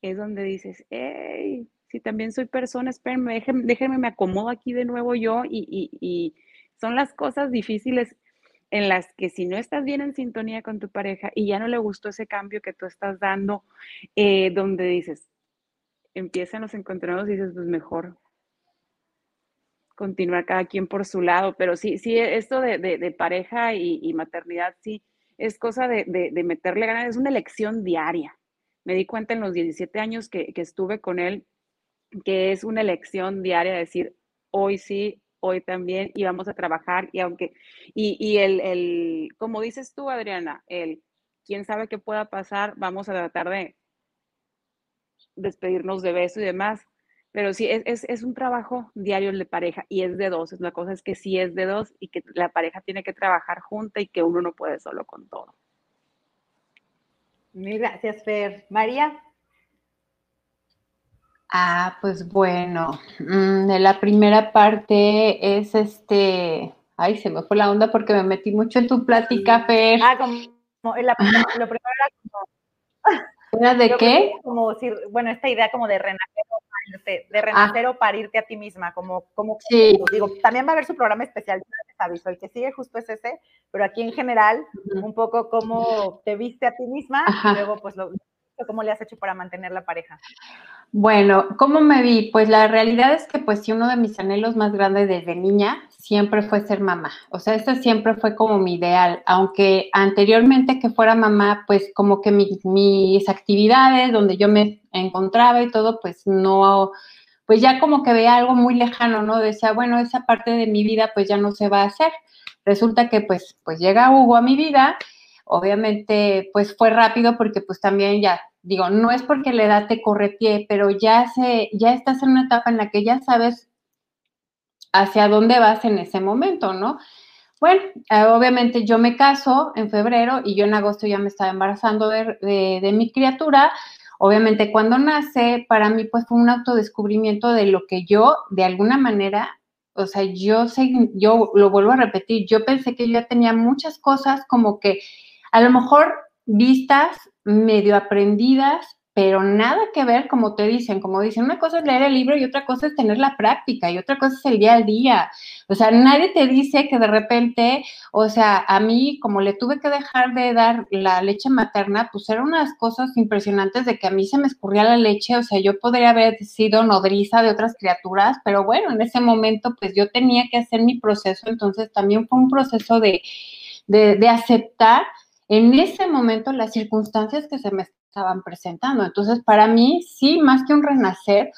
D: es donde dices, hey, si también soy persona, espérenme, déjenme, déjenme me acomodo aquí de nuevo yo y, y, son las cosas difíciles en las que si no estás bien en sintonía con tu pareja y ya no le gustó ese cambio que tú estás dando, eh, donde dices, empiezan los encontronados y dices, pues mejor continuar cada quien por su lado, pero sí, sí, esto de, de, pareja y, y, maternidad, sí, es cosa de, de, meterle ganas, es una elección diaria. Me di cuenta en los 17 años que, que estuve con él que es una elección diaria, decir, hoy sí, hoy también, y vamos a trabajar, y aunque, y, y el, el, como dices tú, Adriana, el, quién sabe qué pueda pasar, vamos a tratar de despedirnos de beso y demás, pero sí, es, es, un trabajo diario el de pareja y es de dos. La cosa es que sí es de dos y que la pareja tiene que trabajar junta y que uno no puede solo con todo.
B: Mil gracias, Fer. María.
E: Ah, pues bueno, mm, de la primera parte es este, ay, se me fue la onda porque me metí mucho en tu plática, Fer.
B: Ah, como, la, lo primero era como...
E: ¿Era de qué?
B: Como decir, bueno, esta idea como de renacer de ah. renacer o parirte a ti misma, como, como digo, también va a haber su programa especial, aviso, el que sigue justo es ese, pero aquí en general, un poco cómo te viste a ti misma y luego pues lo, cómo le has hecho para mantener la pareja.
E: Bueno, ¿cómo me vi? Pues la realidad es que pues sí, uno de mis anhelos más grandes desde niña siempre fue ser mamá. O sea, eso siempre fue como mi ideal, aunque anteriormente que fuera mamá, pues como que mis actividades donde yo me encontraba y todo, pues no, pues ya como que veía algo muy lejano, ¿no? Decía, bueno, esa parte de mi vida pues ya no se va a hacer. Resulta que pues, pues llega Hugo a mi vida obviamente pues fue rápido porque pues también ya, digo, no es porque la edad te corre pie, pero ya, se, ya estás en una etapa en la que ya sabes hacia dónde vas en ese momento, ¿no? Bueno, eh, obviamente yo me caso en febrero y yo en agosto ya me estaba embarazando de, mi criatura. Obviamente cuando nace, para mí pues fue un autodescubrimiento de lo que yo de alguna manera o sea, yo sé, yo lo vuelvo a repetir, yo pensé que yo ya tenía muchas cosas como que a lo mejor vistas, medio aprendidas, pero nada que ver, como te dicen, como dicen, una cosa es leer el libro y otra cosa es tener la práctica y otra cosa es el día al día. O sea, nadie te dice que de repente, o sea, a mí como le tuve que dejar de dar la leche materna, pues eran unas cosas impresionantes de que a mí se me escurría la leche, o sea, yo podría haber sido nodriza de otras criaturas, pero bueno, en ese momento pues yo tenía que hacer mi proceso, entonces también fue un proceso de, de, de aceptar en ese momento las circunstancias que se me estaban presentando. Entonces, para mí, sí, más que un renacer,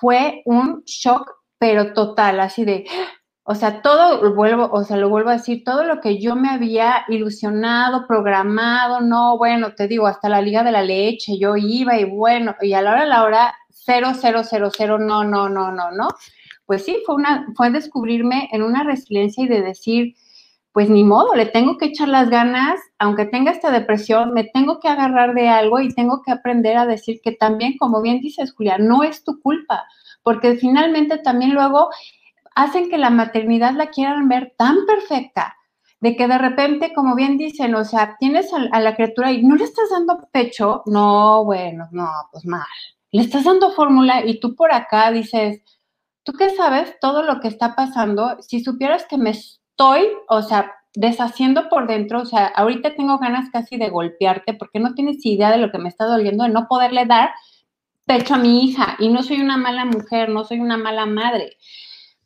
E: fue un shock, pero total, así de, o sea, todo, vuelvo, o sea, lo vuelvo a decir, todo lo que yo me había ilusionado, programado, no, bueno, te digo, hasta la Liga de la Leche, yo iba y bueno, y a la hora a la hora, cero, cero, cero, cero, no, no, no, no, no. Pues sí, fue una, fue descubrirme en una resiliencia y de decir, pues ni modo, le tengo que echar las ganas, aunque tenga esta depresión, me tengo que agarrar de algo y tengo que aprender a decir que también, como bien dices, Julia, no es tu culpa, porque finalmente también luego hacen que la maternidad la quieran ver tan perfecta, de que de repente, como bien dicen, o sea, tienes a, la criatura y no le estás dando pecho, no, bueno, no, pues mal. Le estás dando fórmula y tú por acá dices, ¿tú qué sabes todo lo que está pasando? Si supieras que me estoy, o sea, deshaciendo por dentro, o sea, ahorita tengo ganas casi de golpearte porque no tienes idea de lo que me está doliendo de no poderle dar pecho a mi hija y no soy una mala mujer, no soy una mala madre.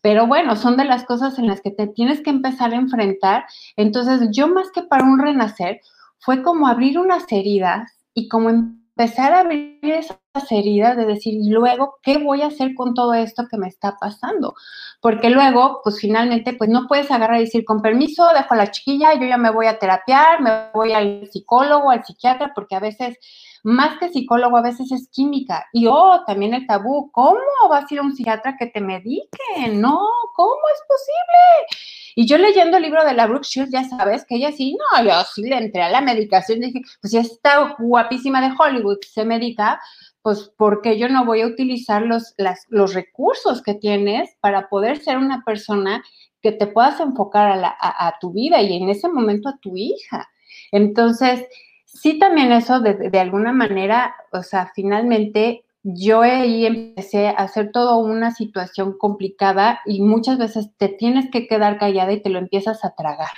E: Pero bueno, son de las cosas en las que te tienes que empezar a enfrentar. Entonces, yo más que para un renacer, fue como abrir unas heridas y como empezar a abrir esas heridas de decir, luego, ¿qué voy a hacer con todo esto que me está pasando? Porque luego, pues finalmente, pues no puedes agarrar y decir, con permiso, dejo a la chiquilla, yo ya me voy a terapiar, me voy al psicólogo, al psiquiatra, porque a veces, más que psicólogo, a veces es química. Y, oh, también el tabú, ¿cómo vas a ir a un psiquiatra que te medique? No, ¿cómo es posible? Y yo leyendo el libro de la Brooke Shields, ya sabes que ella sí, no, yo sí le entré a la medicación, dije, pues ya está guapísima de Hollywood, se medica, pues porque yo no voy a utilizar los, los recursos que tienes para poder ser una persona que te puedas enfocar a, tu vida y en ese momento a tu hija. Entonces, sí también eso de, de alguna manera, o sea, finalmente yo ahí empecé a hacer toda una situación complicada y muchas veces te tienes que quedar callada y te lo empiezas a tragar.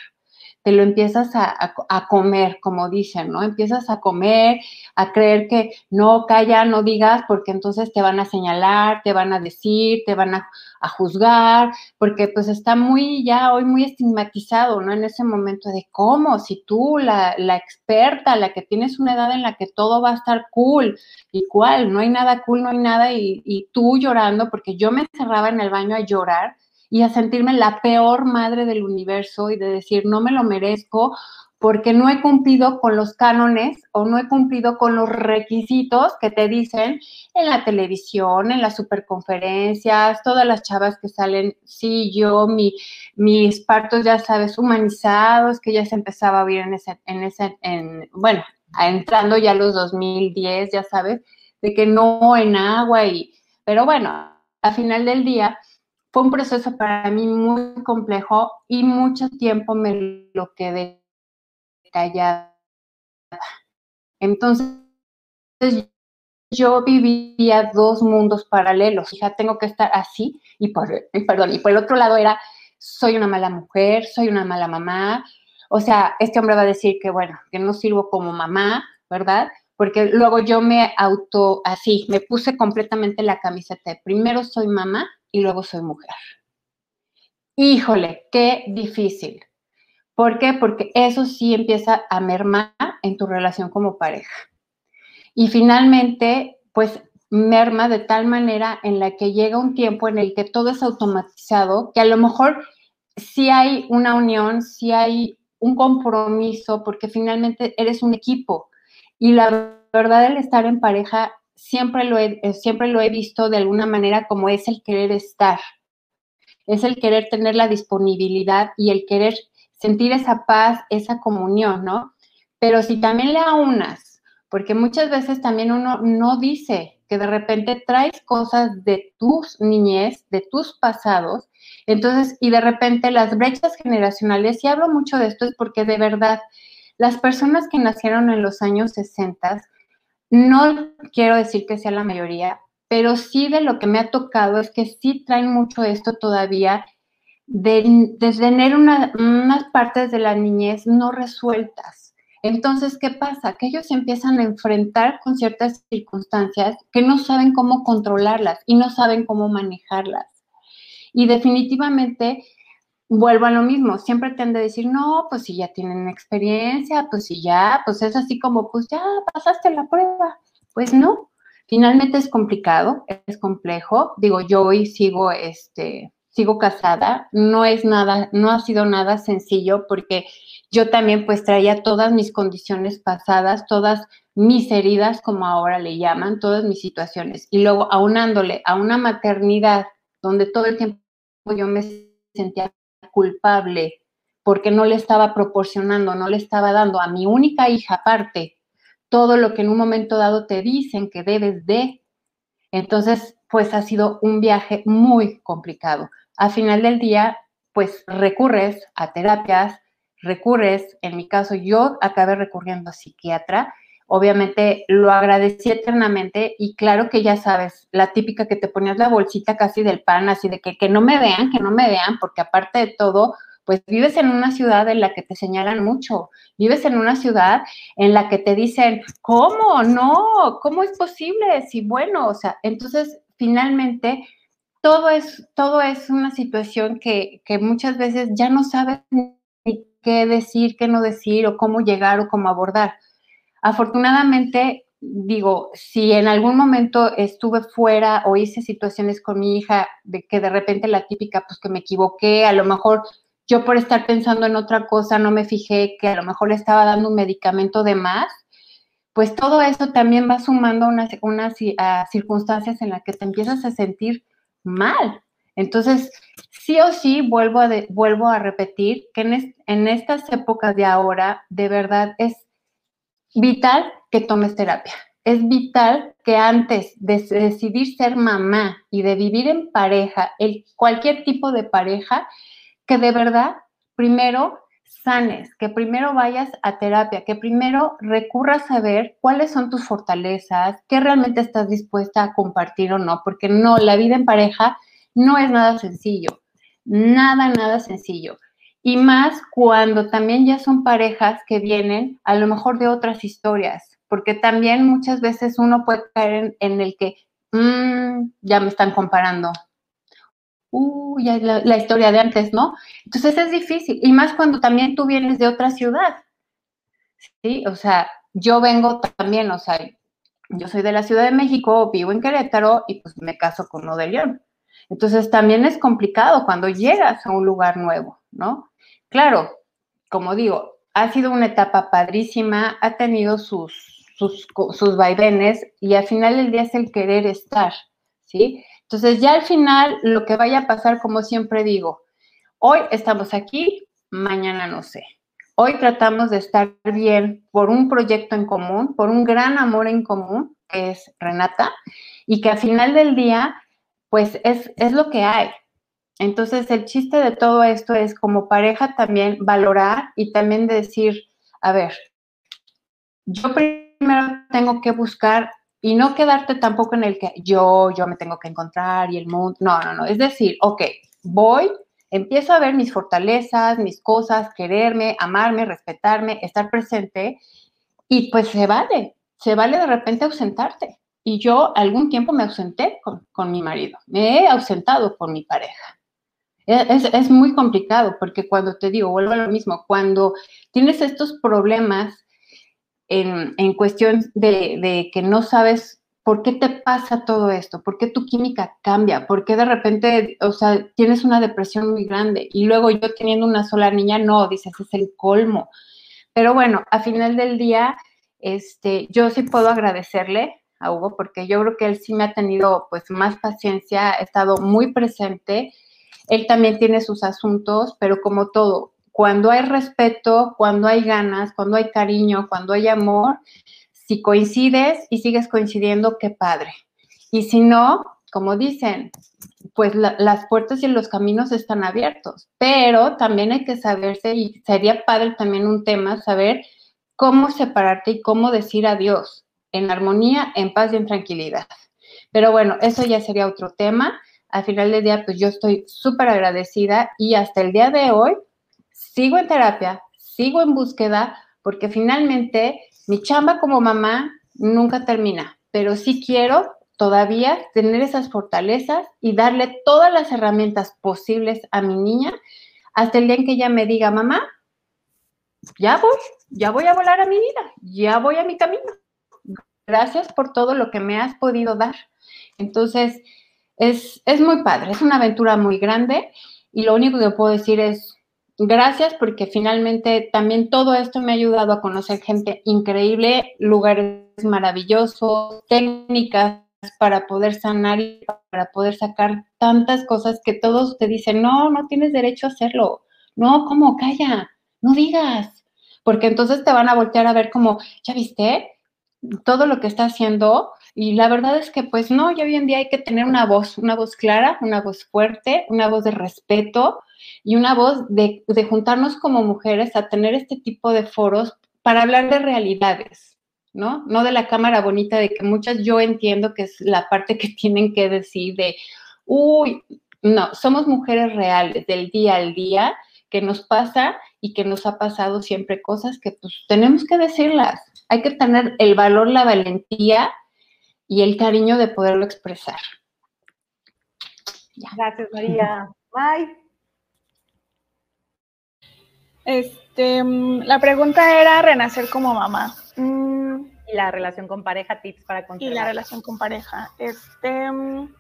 E: Te lo empiezas a, comer, como dicen, ¿no? Empiezas a comer, a creer que no, calla, no digas, porque entonces te van a señalar, te van a decir, te van a, juzgar, porque pues está muy ya hoy muy estigmatizado, ¿no? En ese momento de cómo, si tú, la, la experta, la que tienes una edad en la que todo va a estar cool, y cuál, no hay nada cool, no hay nada, y, y tú llorando, porque yo me encerraba en el baño a llorar y a sentirme la peor madre del universo y de decir, no me lo merezco porque no he cumplido con los cánones o no he cumplido con los requisitos que te dicen en la televisión, en las superconferencias, todas las chavas que salen, sí, yo, mi, mis partos, ya sabes, humanizados, que ya se empezaba a oír en ese, en ese, en, bueno, entrando ya los 2010, ya sabes, de que no en agua y, pero bueno, al final del día, un proceso para mí muy complejo y mucho tiempo me lo quedé callada. Entonces, yo vivía dos mundos paralelos. Ya tengo que estar así y por, perdón, y por el otro lado era, soy una mala mujer, soy una mala mamá. O sea, este hombre va a decir que, bueno, que no sirvo como mamá, ¿verdad? Porque luego yo me auto, así, me puse completamente la camiseta de primero soy mamá y luego soy mujer. Híjole, qué difícil. ¿Por qué? Porque eso sí empieza a mermar en tu relación como pareja. Y finalmente, pues merma de tal manera en la que llega un tiempo en el que todo es automatizado, que a lo mejor sí hay una unión, sí hay un compromiso, porque finalmente eres un equipo. Y la verdad, el estar en pareja siempre lo, he, eh, siempre lo he visto de alguna manera como es el querer estar, es el querer tener la disponibilidad y el querer sentir esa paz, esa comunión, ¿no? Pero si también le aunas, porque muchas veces también uno no dice que de repente traes cosas de tus niñez, de tus pasados, entonces, y de repente las brechas generacionales, y hablo mucho de esto es porque de verdad, las personas que nacieron en los años 60, no quiero decir que sea la mayoría, pero sí de lo que me ha tocado es que sí traen mucho esto todavía de, tener unas partes de la niñez no resueltas. Entonces, ¿qué pasa? Que ellos empiezan a enfrentar con ciertas circunstancias que no saben cómo controlarlas y no saben cómo manejarlas. Y definitivamente vuelvo a lo mismo, siempre tiende a decir, no, pues si ya tienen experiencia, pues si ya, pues es así como, pues ya pasaste la prueba. Pues no, finalmente es complicado, es complejo. Digo, yo hoy sigo, este, sigo casada, no es nada, no ha sido nada sencillo porque yo también pues traía todas mis condiciones pasadas, todas mis heridas, como ahora le llaman, todas mis situaciones. Y luego aunándole a una maternidad donde todo el tiempo yo me sentía culpable porque no le estaba proporcionando, no le estaba dando a mi única hija aparte todo lo que en un momento dado te dicen que debes de. Entonces, pues ha sido un viaje muy complicado. Al final del día, pues recurres a terapias, recurres, en mi caso yo acabé recurriendo a psiquiatra, obviamente lo agradecí eternamente y claro que ya sabes, la típica que te ponías la bolsita casi del pan, así de que, que no me vean, que no me vean, porque aparte de todo, pues vives en una ciudad en la que te señalan mucho, vives en una ciudad en la que te dicen, ¿cómo? No, ¿cómo es posible? Si bueno, o sea, entonces finalmente todo es, todo es una situación que, que muchas veces ya no sabes ni qué decir, qué no decir, o cómo llegar o cómo abordar. Afortunadamente, digo, si en algún momento estuve fuera o hice situaciones con mi hija de que de repente la típica, pues que me equivoqué, a lo mejor yo por estar pensando en otra cosa no me fijé que a lo mejor le estaba dando un medicamento de más, pues todo eso también va sumando unas, unas circunstancias en las que te empiezas a sentir mal. Entonces, sí o sí, vuelvo a, vuelvo a repetir que en, en estas épocas de ahora, de verdad es vital que tomes terapia. Es vital que antes de decidir ser mamá y de vivir en pareja, el, cualquier tipo de pareja, que de verdad primero sanes, que primero vayas a terapia, que primero recurras a ver cuáles son tus fortalezas, qué realmente estás dispuesta a compartir o no, porque no, la vida en pareja no es nada sencillo, nada, nada sencillo. Y más cuando también ya son parejas que vienen a lo mejor de otras historias, porque también muchas veces uno puede caer en, el que mm, ya me están comparando. Uh, ya la, la historia de antes, ¿no? Entonces es difícil. Y más cuando también tú vienes de otra ciudad. ¿Sí? O sea, yo vengo también, o sea, yo soy de la Ciudad de México, vivo en Querétaro y pues me caso con uno de León. Entonces también es complicado cuando llegas a un lugar nuevo, ¿no? Claro, como digo, ha sido una etapa padrísima, ha tenido sus, sus, sus vaivenes y al final del día es el querer estar, ¿sí? Entonces ya al final lo que vaya a pasar, como siempre digo, hoy estamos aquí, mañana no sé. Hoy tratamos de estar bien por un proyecto en común, por un gran amor en común, que es Renata, y que al final del día, pues es, es lo que hay. Entonces, el chiste de todo esto es como pareja también valorar y también decir, a ver, yo primero tengo que buscar y no quedarte tampoco en el que yo, yo me tengo que encontrar y el mundo, no, no, no, es decir, ok, voy, empiezo a ver mis fortalezas, mis cosas, quererme, amarme, respetarme, estar presente y pues se vale, se vale de repente ausentarte. Y yo algún tiempo me ausenté con, mi marido, me he ausentado con mi pareja. Es, muy complicado porque cuando te digo, vuelvo a lo mismo, cuando tienes estos problemas en, en cuestión de, de que no sabes ¿por qué te pasa todo esto? ¿Por qué tu química cambia? ¿Por qué de repente, o sea, tienes una depresión muy grande? Y luego yo teniendo una sola niña, no, dices, es el colmo. Pero bueno, a final del día, este, yo sí puedo agradecerle a Hugo porque yo creo que él sí me ha tenido pues más paciencia, ha estado muy presente. Él también tiene sus asuntos, pero como todo, cuando hay respeto, cuando hay ganas, cuando hay cariño, cuando hay amor, si coincides y sigues coincidiendo, qué padre. Y si no, como dicen, pues las puertas y los caminos están abiertos, pero también hay que saberse y sería padre también un tema, saber cómo separarte y cómo decir adiós en armonía, en paz y en tranquilidad. Pero bueno, eso ya sería otro tema. Al final del día, pues yo estoy súper agradecida y hasta el día de hoy sigo en terapia, sigo en búsqueda, porque finalmente mi chamba como mamá nunca termina, pero sí quiero todavía tener esas fortalezas y darle todas las herramientas posibles a mi niña hasta el día en que ella me diga, mamá, ya voy, ya voy a volar a mi vida, ya voy a mi camino. Gracias por todo lo que me has podido dar. Entonces, es, es muy padre, es una aventura muy grande y lo único que puedo decir es, gracias porque finalmente también todo esto me ha ayudado a conocer gente increíble, lugares maravillosos, técnicas para poder sanar y para poder sacar tantas cosas que todos te dicen, no, no tienes derecho a hacerlo. No, ¿cómo? Calla, no digas. Porque entonces te van a voltear a ver como, ¿ya viste? Todo lo que está haciendo. Y la verdad es que, pues no, ya hoy en día hay que tener una voz, una voz clara, una voz fuerte, una voz de respeto, y una voz de, juntarnos como mujeres a tener este tipo de foros para hablar de realidades, ¿no? No de la cámara bonita de que muchas yo entiendo que es la parte que tienen que decir de, uy, no, somos mujeres reales del día al día que nos pasa y que nos ha pasado siempre cosas que pues tenemos que decirlas. Hay que tener el valor, la valentía y el cariño de poderlo expresar.
B: Gracias, María. Bye.
F: Este, mm, la pregunta era renacer como mamá.
B: Mm. y la relación con pareja, tips para
F: controlar. Y la relación con pareja. Este, mm,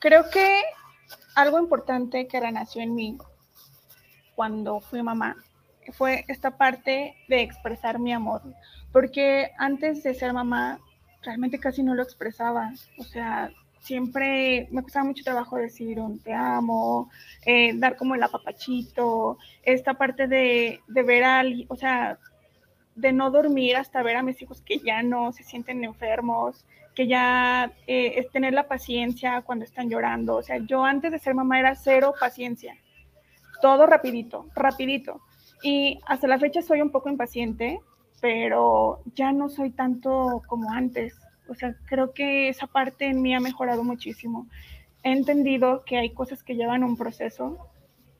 F: creo que algo importante que renació en mí cuando fui mamá fue esta parte de expresar mi amor, porque antes de ser mamá realmente casi no lo expresaba, o sea, siempre me costaba mucho trabajo decir un te amo, eh, dar como el apapachito, esta parte de, de ver a alguien, o sea, de no dormir hasta ver a mis hijos que ya no se sienten enfermos, que ya eh, es tener la paciencia cuando están llorando. O sea, yo antes de ser mamá era cero paciencia, todo rapidito, rapidito. Y hasta la fecha soy un poco impaciente, pero ya no soy tanto como antes. O sea, creo que esa parte en mí ha mejorado muchísimo. He entendido que hay cosas que llevan un proceso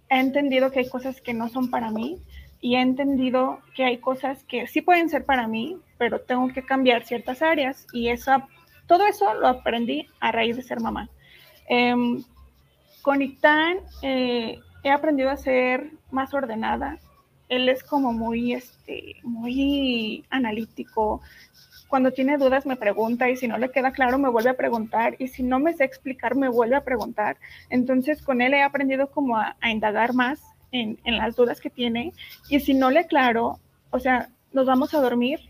F: he entendido que hay cosas que no son para mí y he entendido que hay cosas que sí pueden ser para mí, pero tengo que cambiar ciertas áreas y esa, todo eso lo aprendí a raíz de ser mamá. Em, con Ictán eh, he aprendido a ser más ordenada. Él es como muy, este, muy analítico. Cuando tiene dudas me pregunta y si no le queda claro me vuelve a preguntar y si no me sé explicar me vuelve a preguntar. Entonces con él he aprendido como a, indagar más en, en, las dudas que tiene y si no le aclaro, o sea, nos vamos a dormir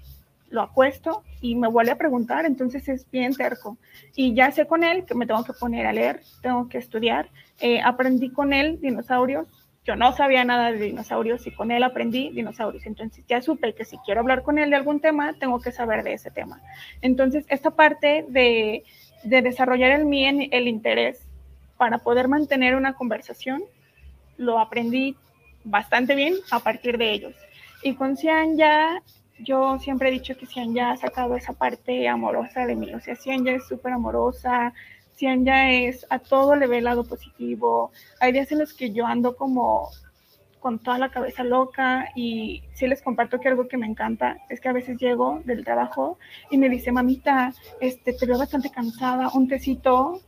F: lo acuesto y me vuelve a preguntar, entonces es bien terco. Y ya sé con él que me tengo que poner a leer, tengo que estudiar. Eh, aprendí con él dinosaurios. Yo no sabía nada de dinosaurios y con él aprendí dinosaurios. Entonces ya supe que si quiero hablar con él de algún tema, tengo que saber de ese tema. Entonces esta parte de, de desarrollar en mí el interés para poder mantener una conversación, lo aprendí bastante bien a partir de ellos. Y con Cian ya yo siempre he dicho que Cian ya ha sacado esa parte amorosa de mí, o sea, Cian ya es súper amorosa, Cian ya es, a todo le ve el lado positivo, hay días en los que yo ando como con toda la cabeza loca y sí les comparto que algo que me encanta es que a veces llego del trabajo y me dice, mamita, este, te veo bastante cansada, un tecito,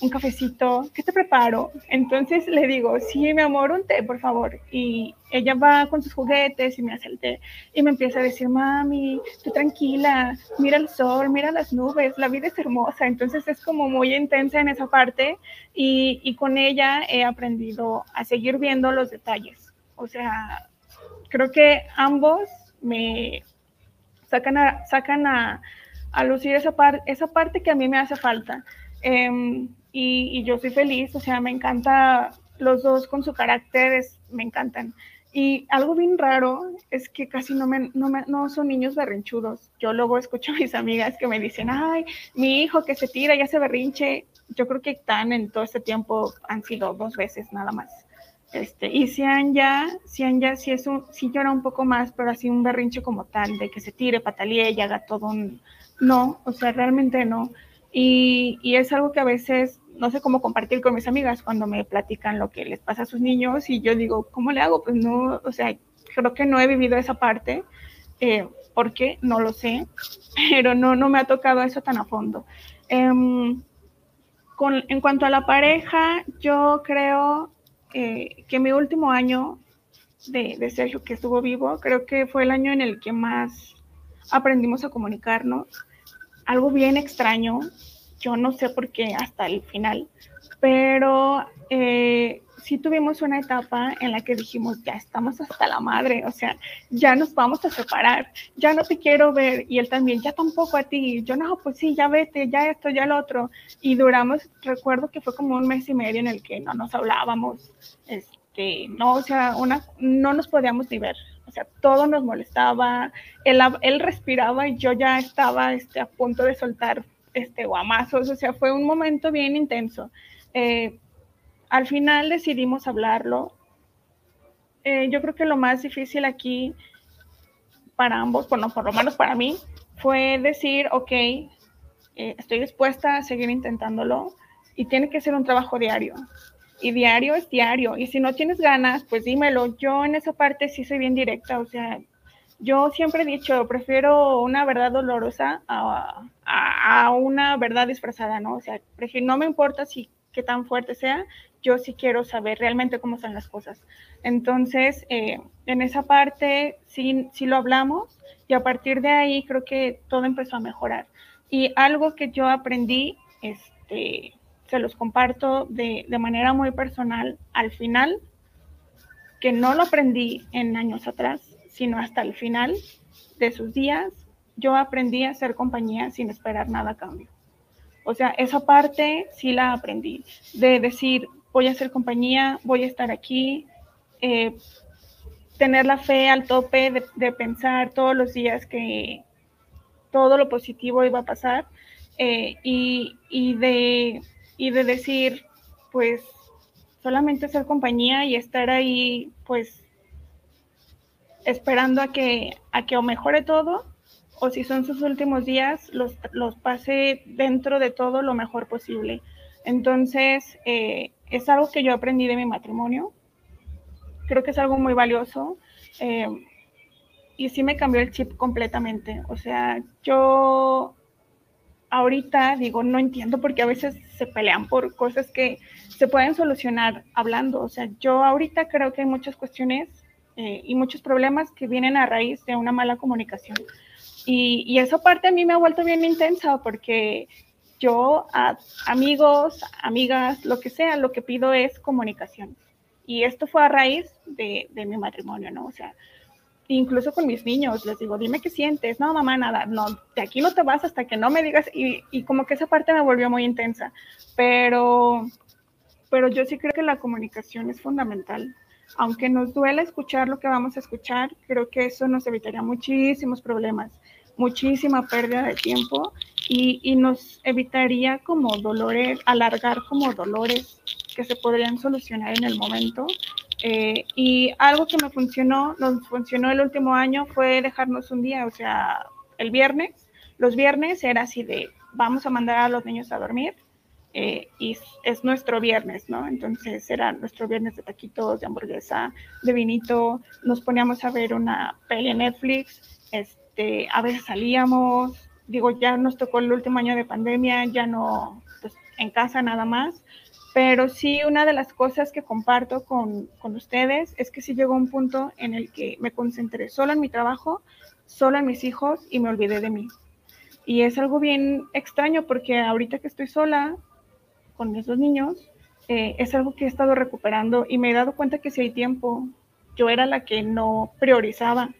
F: un cafecito, ¿qué te preparo? Entonces le digo, sí, mi amor, un té, por favor. Y ella va con sus juguetes y me hace el té y me empieza a decir, mami, tú tranquila, mira el sol, mira las nubes, la vida es hermosa. Entonces es como muy intensa en esa parte y, y con ella he aprendido a seguir viendo los detalles. O sea, creo que ambos me sacan a, sacan a, lucir esa, par, esa parte que a mí me hace falta. Eh, y, y, yo soy feliz, o sea, me encanta los dos con su carácter, me encantan. Y algo bien raro es que casi no, me, no, me, no son niños berrinchudos. Yo luego escucho a mis amigas que me dicen, ay, mi hijo que se tira, ya se berrinche. Yo creo que están en todo este tiempo han sido dos veces nada más. Este, y Cian ya, Cian ya sí, es un, llora un poco más, pero así un berrinche como tal, de que se tire, patalee y haga todo un... No, o sea, realmente no. Y, y, es algo que a veces no sé cómo compartir con mis amigas cuando me platican lo que les pasa a sus niños y yo digo, ¿cómo le hago? Pues no, o sea, creo que no he vivido esa parte. Eh, ¿Por qué? No lo sé, pero no, no me ha tocado eso tan a fondo. Eh, con, en cuanto a la pareja, yo creo eh, que mi último año de, de Sergio que estuvo vivo, creo que fue el año en el que más aprendimos a comunicarnos. Algo bien extraño, yo no sé por qué hasta el final, pero eh, sí tuvimos una etapa en la que dijimos, ya estamos hasta la madre, o sea, ya nos vamos a separar, ya no te quiero ver, y él también, ya tampoco a ti, yo no, pues sí, ya vete, ya esto, ya lo otro, y duramos, recuerdo que fue como un mes y medio en el que no nos hablábamos, este, no, o sea, una, no nos podíamos ni ver, o sea, todo nos molestaba, él, él respiraba y yo ya estaba este, a punto de soltar este, guamazos, o sea, fue un momento bien intenso. Eh, al final decidimos hablarlo. Eh, yo creo que lo más difícil aquí para ambos, bueno, por lo menos para mí, fue decir, ok, eh, estoy dispuesta a seguir intentándolo y tiene que ser un trabajo diario. Y diario es diario. Y si no tienes ganas, pues dímelo. Yo en esa parte sí soy bien directa, o sea, yo siempre he dicho, prefiero una verdad dolorosa a, a, a, una verdad disfrazada, ¿no? O sea, prefiero, no me importa si qué tan fuerte sea, yo sí quiero saber realmente cómo son las cosas. Entonces, eh, en esa parte sí, sí lo hablamos y a partir de ahí creo que todo empezó a mejorar. Y algo que yo aprendí, este, se los comparto de, de manera muy personal al final, que no lo aprendí en años atrás, sino hasta el final de sus días, yo aprendí a hacer compañía sin esperar nada a cambio. O sea, esa parte sí la aprendí, de decir, voy a hacer compañía, voy a estar aquí, eh, tener la fe al tope de, pensar todos los días que todo lo positivo iba a pasar eh, y, y, de, y de decir, pues, solamente hacer compañía y estar ahí, pues, esperando a que, a que o mejore todo, o si son sus últimos días, los, los pase dentro de todo lo mejor posible. Entonces, eh, es algo que yo aprendí de mi matrimonio. creo que es algo muy valioso. Eh, y sí me cambió el chip completamente. O sea, yo ahorita digo, no entiendo porque a veces se pelean por cosas que se pueden solucionar hablando. O sea, yo ahorita creo que hay muchas cuestiones eh, y muchos problemas que vienen a raíz de una mala comunicación. Y, y esa parte a mí me ha vuelto bien intensa porque yo a amigos, amigas, lo que sea, lo que pido es comunicación. Y esto fue a raíz de, de mi matrimonio, ¿no? O sea, incluso con mis niños, les digo, dime qué sientes, no, mamá, nada, no, de aquí no te vas hasta que no me digas, y, y, como que esa parte me volvió muy intensa, pero, pero yo sí creo que la comunicación es fundamental. Aunque nos duela escuchar lo que vamos a escuchar, creo que eso nos evitaría muchísimos problemas, muchísima pérdida de tiempo y, nos evitaría como dolores, alargar como dolores que se podrían solucionar en el momento. Eh, y algo que me funcionó, nos funcionó el último año fue dejarnos un día, o sea, el viernes, los viernes era así de, vamos a mandar a los niños a dormir eh, y es nuestro viernes, ¿no? Entonces era nuestro viernes de taquitos, de hamburguesa, de vinito, nos poníamos a ver una peli en Netflix, este, a veces salíamos, digo, ya nos tocó el último año de pandemia, ya no, pues en casa nada más, pero sí, una de las cosas que comparto con, con, ustedes es que sí llegó un punto en el que me concentré solo en mi trabajo, solo en mis hijos y me olvidé de mí. Y es algo bien extraño porque ahorita que estoy sola con mis dos niños, eh, es algo que he estado recuperando y me he dado cuenta que si hay tiempo, yo era la que no priorizaba.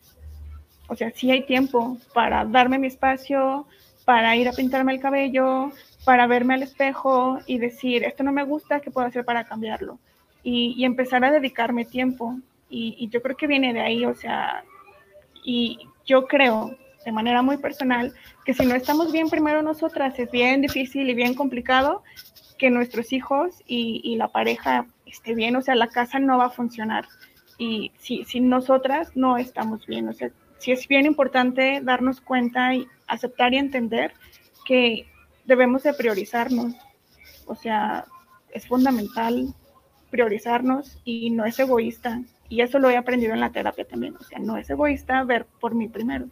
F: O sea, sí hay tiempo para darme mi espacio, para ir a pintarme el cabello, para verme al espejo y decir, esto no me gusta, ¿qué puedo hacer para cambiarlo? Y, y empezar a dedicarme tiempo. Y, y, yo creo que viene de ahí, o sea, y yo creo de manera muy personal que si no estamos bien primero nosotras, es bien difícil y bien complicado que nuestros hijos y, la pareja esté bien, o sea, la casa no va a funcionar. Y si, si nosotras no estamos bien, o sea, sí es bien importante darnos cuenta y aceptar y entender que debemos de priorizarnos. O sea, es fundamental priorizarnos y no es egoísta. Y eso lo he aprendido en la terapia también. O sea, no es egoísta ver por mí primero.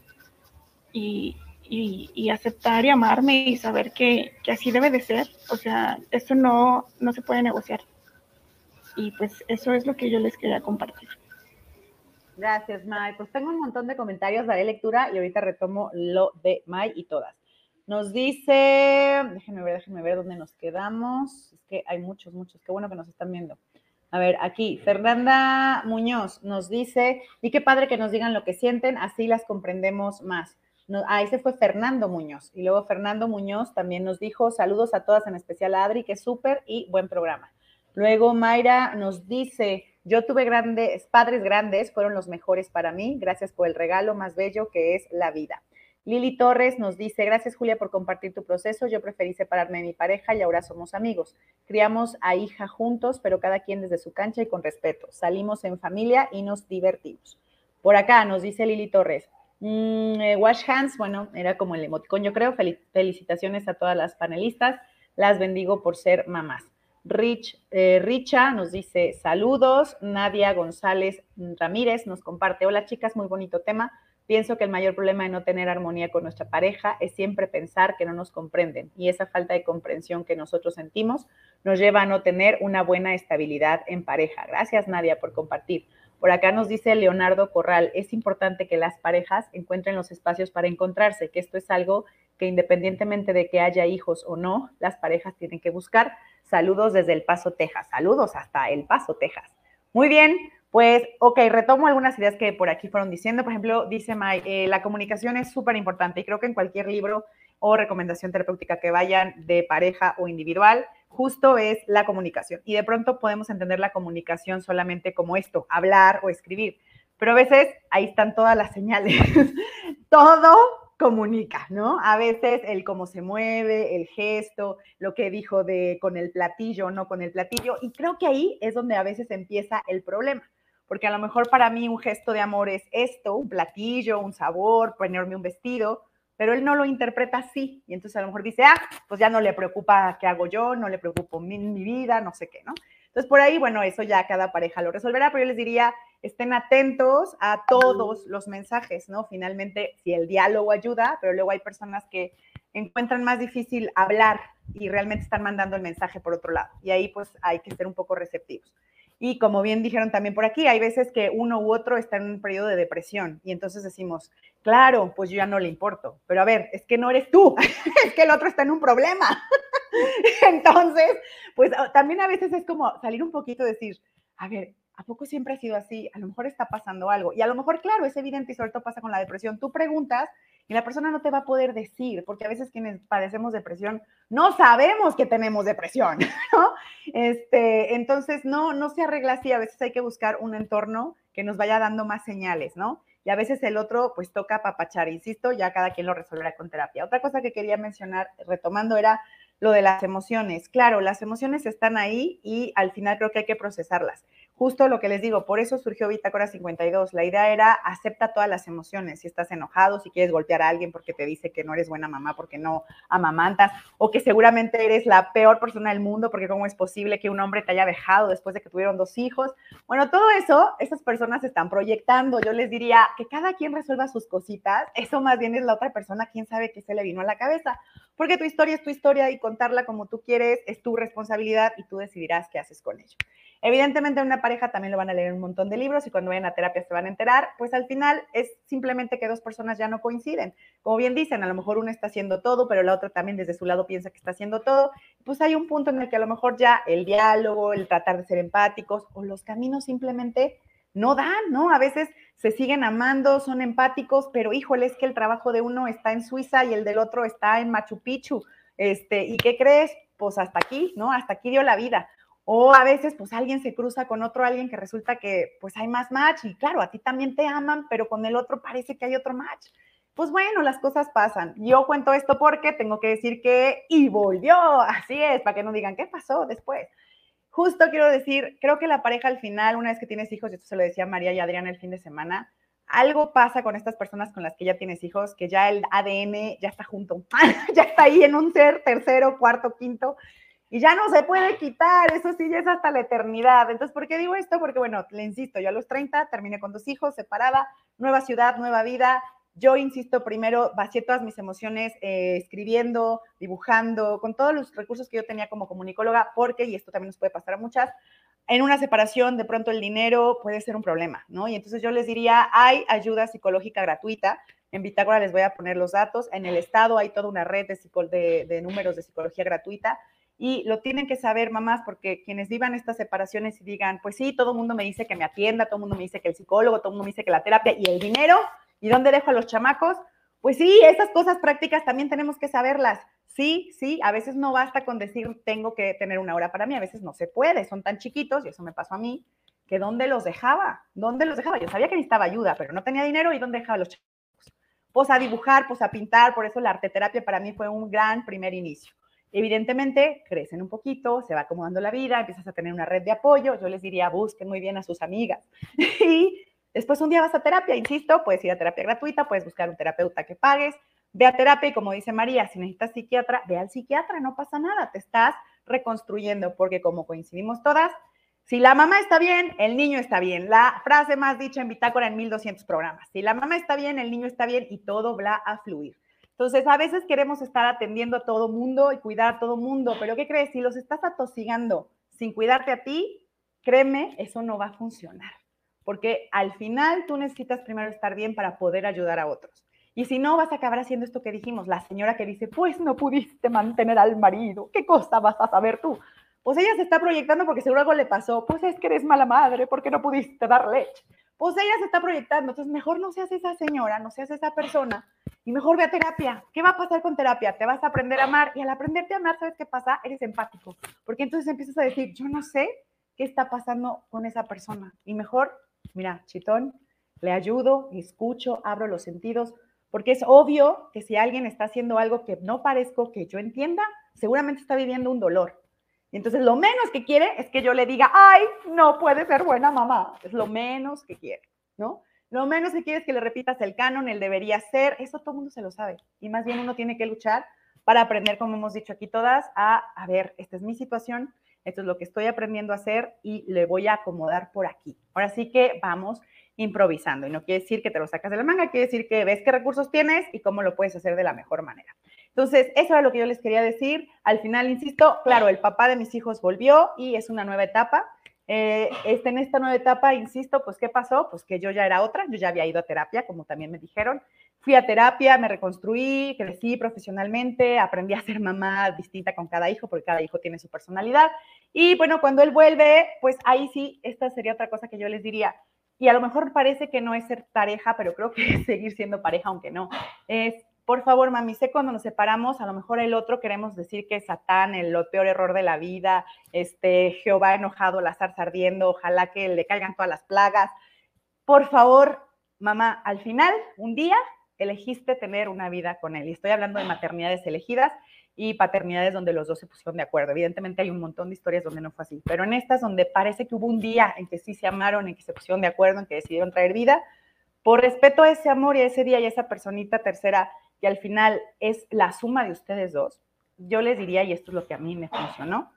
F: Y, y, y aceptar y amarme y saber que, que, así debe de ser. O sea, eso no, no se puede negociar. Y pues eso es lo que yo les quería compartir.
B: Gracias, May. Pues tengo un montón de comentarios, daré lectura y ahorita retomo lo de May y todas. Nos dice, déjenme ver, déjenme ver dónde nos quedamos. Es que hay muchos, muchos. Qué bueno que nos están viendo. A ver, aquí, Fernanda Muñoz nos dice, y qué padre que nos digan lo que sienten, así las comprendemos más. No, ah, ese fue Fernando Muñoz. Y luego Fernando Muñoz también nos dijo, saludos a todas, en especial a Adri, que es súper y buen programa. Luego Mayra nos dice, yo tuve grandes, padres grandes, fueron los mejores para mí, gracias por el regalo más bello que es la vida. Lili Torres nos dice, gracias Julia por compartir tu proceso, yo preferí separarme de mi pareja y ahora somos amigos. Criamos a hija juntos, pero cada quien desde su cancha y con respeto. Salimos en familia y nos divertimos. Por acá nos dice Lili Torres, mmm, eh, wash hands, bueno, era como el emoticón, yo creo. Fel felicitaciones a todas las panelistas, las bendigo por ser mamás. Rich, eh, Richa nos dice saludos. Nadia González Ramírez nos comparte, hola chicas, muy bonito tema. Pienso que el mayor problema de no tener armonía con nuestra pareja es siempre pensar que no nos comprenden y esa falta de comprensión que nosotros sentimos nos lleva a no tener una buena estabilidad en pareja. Gracias Nadia por compartir. Por acá nos dice Leonardo Corral, es importante que las parejas encuentren los espacios para encontrarse, que esto es algo que independientemente de que haya hijos o no, las parejas tienen que buscar. Saludos desde El Paso, Texas. Saludos hasta El Paso, Texas. Muy bien, pues, ok, retomo algunas ideas que por aquí fueron diciendo. Por ejemplo, dice May, eh, la comunicación es súper importante y creo que en cualquier libro o recomendación terapéutica que vayan de pareja o individual, justo es la comunicación. Y de pronto podemos entender la comunicación solamente como esto, hablar o escribir. Pero a veces ahí están todas las señales. Todo comunica, ¿no? A veces el cómo se mueve, el gesto, lo que dijo de con el platillo, no con el platillo. Y creo que ahí es donde a veces empieza el problema porque a lo mejor para mí un gesto de amor es esto, un platillo, un sabor, ponerme un vestido, pero él no lo interpreta así. Y entonces a lo mejor dice, ah, pues ya no le preocupa qué hago yo, no le preocupo mi, mi vida, no sé qué, ¿no? Entonces, por ahí, bueno, eso ya cada pareja lo resolverá, pero yo les diría, estén atentos a todos los mensajes, ¿no? Finalmente, si el diálogo ayuda, pero luego hay personas que encuentran más difícil hablar y realmente están mandando el mensaje por otro lado. Y ahí pues hay que ser un poco receptivos. Y como bien dijeron también por aquí, hay veces que uno u otro está en un periodo de depresión y entonces decimos, claro, pues yo ya no le importo, pero a ver, es que no eres tú, es que el otro está en un problema. entonces, pues también a veces es como salir un poquito y decir, a ver, ¿a poco siempre ha sido así? A lo mejor está pasando algo. Y a lo mejor, claro, es evidente y sobre todo pasa con la depresión. Tú preguntas y la persona no te va a poder decir, porque a veces quienes padecemos depresión no sabemos que tenemos depresión, ¿no? Este, entonces, no, no se arregla así, a veces hay que buscar un entorno que nos vaya dando más señales, ¿no? Y a veces el otro, pues toca papachar, insisto, ya cada quien lo resolverá con terapia. Otra cosa que quería mencionar, retomando, era lo de las emociones. Claro, las emociones están ahí y al final creo que hay que procesarlas justo lo que les digo, por eso surgió Bitácora 52. La idea era acepta todas las emociones. Si estás enojado, si quieres golpear a alguien porque te dice que no eres buena mamá, porque no amamantas, o que seguramente eres la peor persona del mundo, porque cómo es posible que un hombre te haya dejado después de que tuvieron dos hijos. Bueno, todo eso, esas personas están proyectando. Yo les diría que cada quien resuelva sus cositas. Eso más bien es la otra persona, quién sabe qué se le vino a la cabeza. Porque tu historia es tu historia y contarla como tú quieres es tu responsabilidad y tú decidirás qué haces con ello. Evidentemente, en una pareja también lo van a leer un montón de libros y cuando vayan a terapia se van a enterar, pues al final es simplemente que dos personas ya no coinciden. Como bien dicen, a lo mejor uno está haciendo todo, pero la otra también desde su lado piensa que está haciendo todo. Pues hay un punto en el que a lo mejor ya el diálogo, el tratar de ser empáticos o los caminos simplemente no dan, ¿no? A veces se siguen amando, son empáticos, pero híjole, es que el trabajo de uno está en Suiza y el del otro está en Machu Picchu. Este, ¿y qué crees? Pues hasta aquí, ¿no? Hasta aquí dio la vida. O a veces, pues alguien se cruza con otro alguien que resulta que pues hay más match y claro, a ti también te aman, pero con el otro parece que hay otro match. Pues bueno, las cosas pasan. Yo cuento esto porque tengo que decir que y volvió, así es, para que no digan qué pasó después. Justo quiero decir, creo que la pareja al final, una vez que tienes hijos, y esto se lo decía María y Adrián el fin de semana, algo pasa con estas personas con las que ya tienes hijos, que ya el ADN ya está junto, ya está ahí en un ser tercero, cuarto, quinto, y ya no se puede quitar, eso sí, ya es hasta la eternidad. Entonces, ¿por qué digo esto? Porque, bueno, le insisto, yo a los 30 terminé con dos hijos, separada, nueva ciudad, nueva vida. Yo, insisto, primero vacié todas mis emociones eh, escribiendo, dibujando, con todos los recursos que yo tenía como comunicóloga, porque, y esto también nos puede pasar a muchas, en una separación, de pronto el dinero puede ser un problema, ¿no? Y entonces yo les diría, hay ayuda psicológica gratuita. En Bitácora les voy a poner los datos. En el estado hay toda una red de, de números de psicología gratuita y lo tienen que saber mamás porque quienes vivan estas separaciones y digan, pues sí, todo el mundo me dice que me atienda, todo el mundo me dice que el psicólogo, todo el mundo me dice que la terapia y el dinero, ¿y dónde dejo a los chamacos? Pues sí, esas cosas prácticas también tenemos que saberlas. Sí, sí, a veces no basta con decir tengo que tener una hora para mí, a veces no se puede, son tan chiquitos, y eso me pasó a mí, que ¿dónde los dejaba? ¿Dónde los dejaba? Yo sabía que necesitaba ayuda, pero no tenía dinero y ¿dónde dejaba los chamacos? Pues a dibujar, pues a pintar, por eso la arteterapia para mí fue un gran primer inicio. Evidentemente, crecen un poquito, se va acomodando la vida, empiezas a tener una red de apoyo. Yo les diría, busquen muy bien a sus amigas. y después un día vas a terapia, insisto, puedes ir a terapia gratuita, puedes buscar un terapeuta que pagues. Ve a terapia y como dice María, si necesitas psiquiatra, ve al psiquiatra, no pasa nada, te estás reconstruyendo, porque como coincidimos todas, si la mamá está bien, el niño está bien. La frase más dicha en Bitácora en 1200 programas. Si la mamá está bien, el niño está bien y todo va a fluir. Entonces, a veces queremos estar atendiendo a todo mundo y cuidar a todo mundo, pero ¿qué crees? Si los estás atosigando sin cuidarte a ti, créeme, eso no va a funcionar. Porque al final tú necesitas primero estar bien para poder ayudar a otros. Y si no, vas a acabar haciendo esto que dijimos, la señora que dice, pues no pudiste mantener al marido, ¿qué cosa vas a saber tú? Pues ella se está proyectando porque seguro algo le pasó, pues es que eres mala madre, porque no pudiste dar leche. Pues ella se está proyectando, entonces mejor no seas esa señora, no seas esa persona y mejor ve a terapia. ¿Qué va a pasar con terapia? Te vas a aprender a amar y al aprenderte a amar, ¿sabes qué pasa? Eres empático, porque entonces empiezas a decir, yo no sé qué está pasando con esa persona y mejor, mira, chitón, le ayudo, escucho, abro los sentidos, porque es obvio que si alguien está haciendo algo que no parezco que yo entienda, seguramente está viviendo un dolor. Y entonces lo menos que quiere es que yo le diga, ay, no puede ser buena mamá. Es lo menos que quiere, ¿no? Lo menos que quieres que le repitas el canon, el debería ser, eso todo el mundo se lo sabe. Y más bien uno tiene que luchar para aprender, como hemos dicho aquí todas, a, a ver, esta es mi situación, esto es lo que estoy aprendiendo a hacer y le voy a acomodar por aquí. Ahora sí que vamos improvisando y no quiere decir que te lo sacas de la manga, quiere decir que ves qué recursos tienes y cómo lo puedes hacer de la mejor manera. Entonces, eso era lo que yo les quería decir. Al final, insisto, claro, el papá de mis hijos volvió y es una nueva etapa. Eh, este, en esta nueva etapa, insisto, pues, ¿qué pasó? Pues que yo ya era otra, yo ya había ido a terapia, como también me dijeron. Fui a terapia, me reconstruí, crecí profesionalmente, aprendí a ser mamá distinta con cada hijo, porque cada hijo tiene su personalidad. Y bueno, cuando él vuelve, pues ahí sí, esta sería otra cosa que yo les diría. Y a lo mejor parece que no es ser pareja, pero creo que es seguir siendo pareja, aunque no. Es, por favor, mami, sé cuando nos separamos, a lo mejor el otro queremos decir que es Satán, el peor error de la vida, este, Jehová enojado, la zarza ardiendo, ojalá que le caigan todas las plagas. Por favor, mamá, al final, un día elegiste tener una vida con él. Y estoy hablando de maternidades elegidas y paternidades donde los dos se pusieron de acuerdo. Evidentemente hay un montón de historias donde no fue así, pero en estas donde parece que hubo un día en que sí se amaron, en que se pusieron de acuerdo, en que decidieron traer vida, por respeto a ese amor y a ese día y a esa personita tercera, que al final es la suma de ustedes dos, yo les diría, y esto es lo que a mí me funcionó,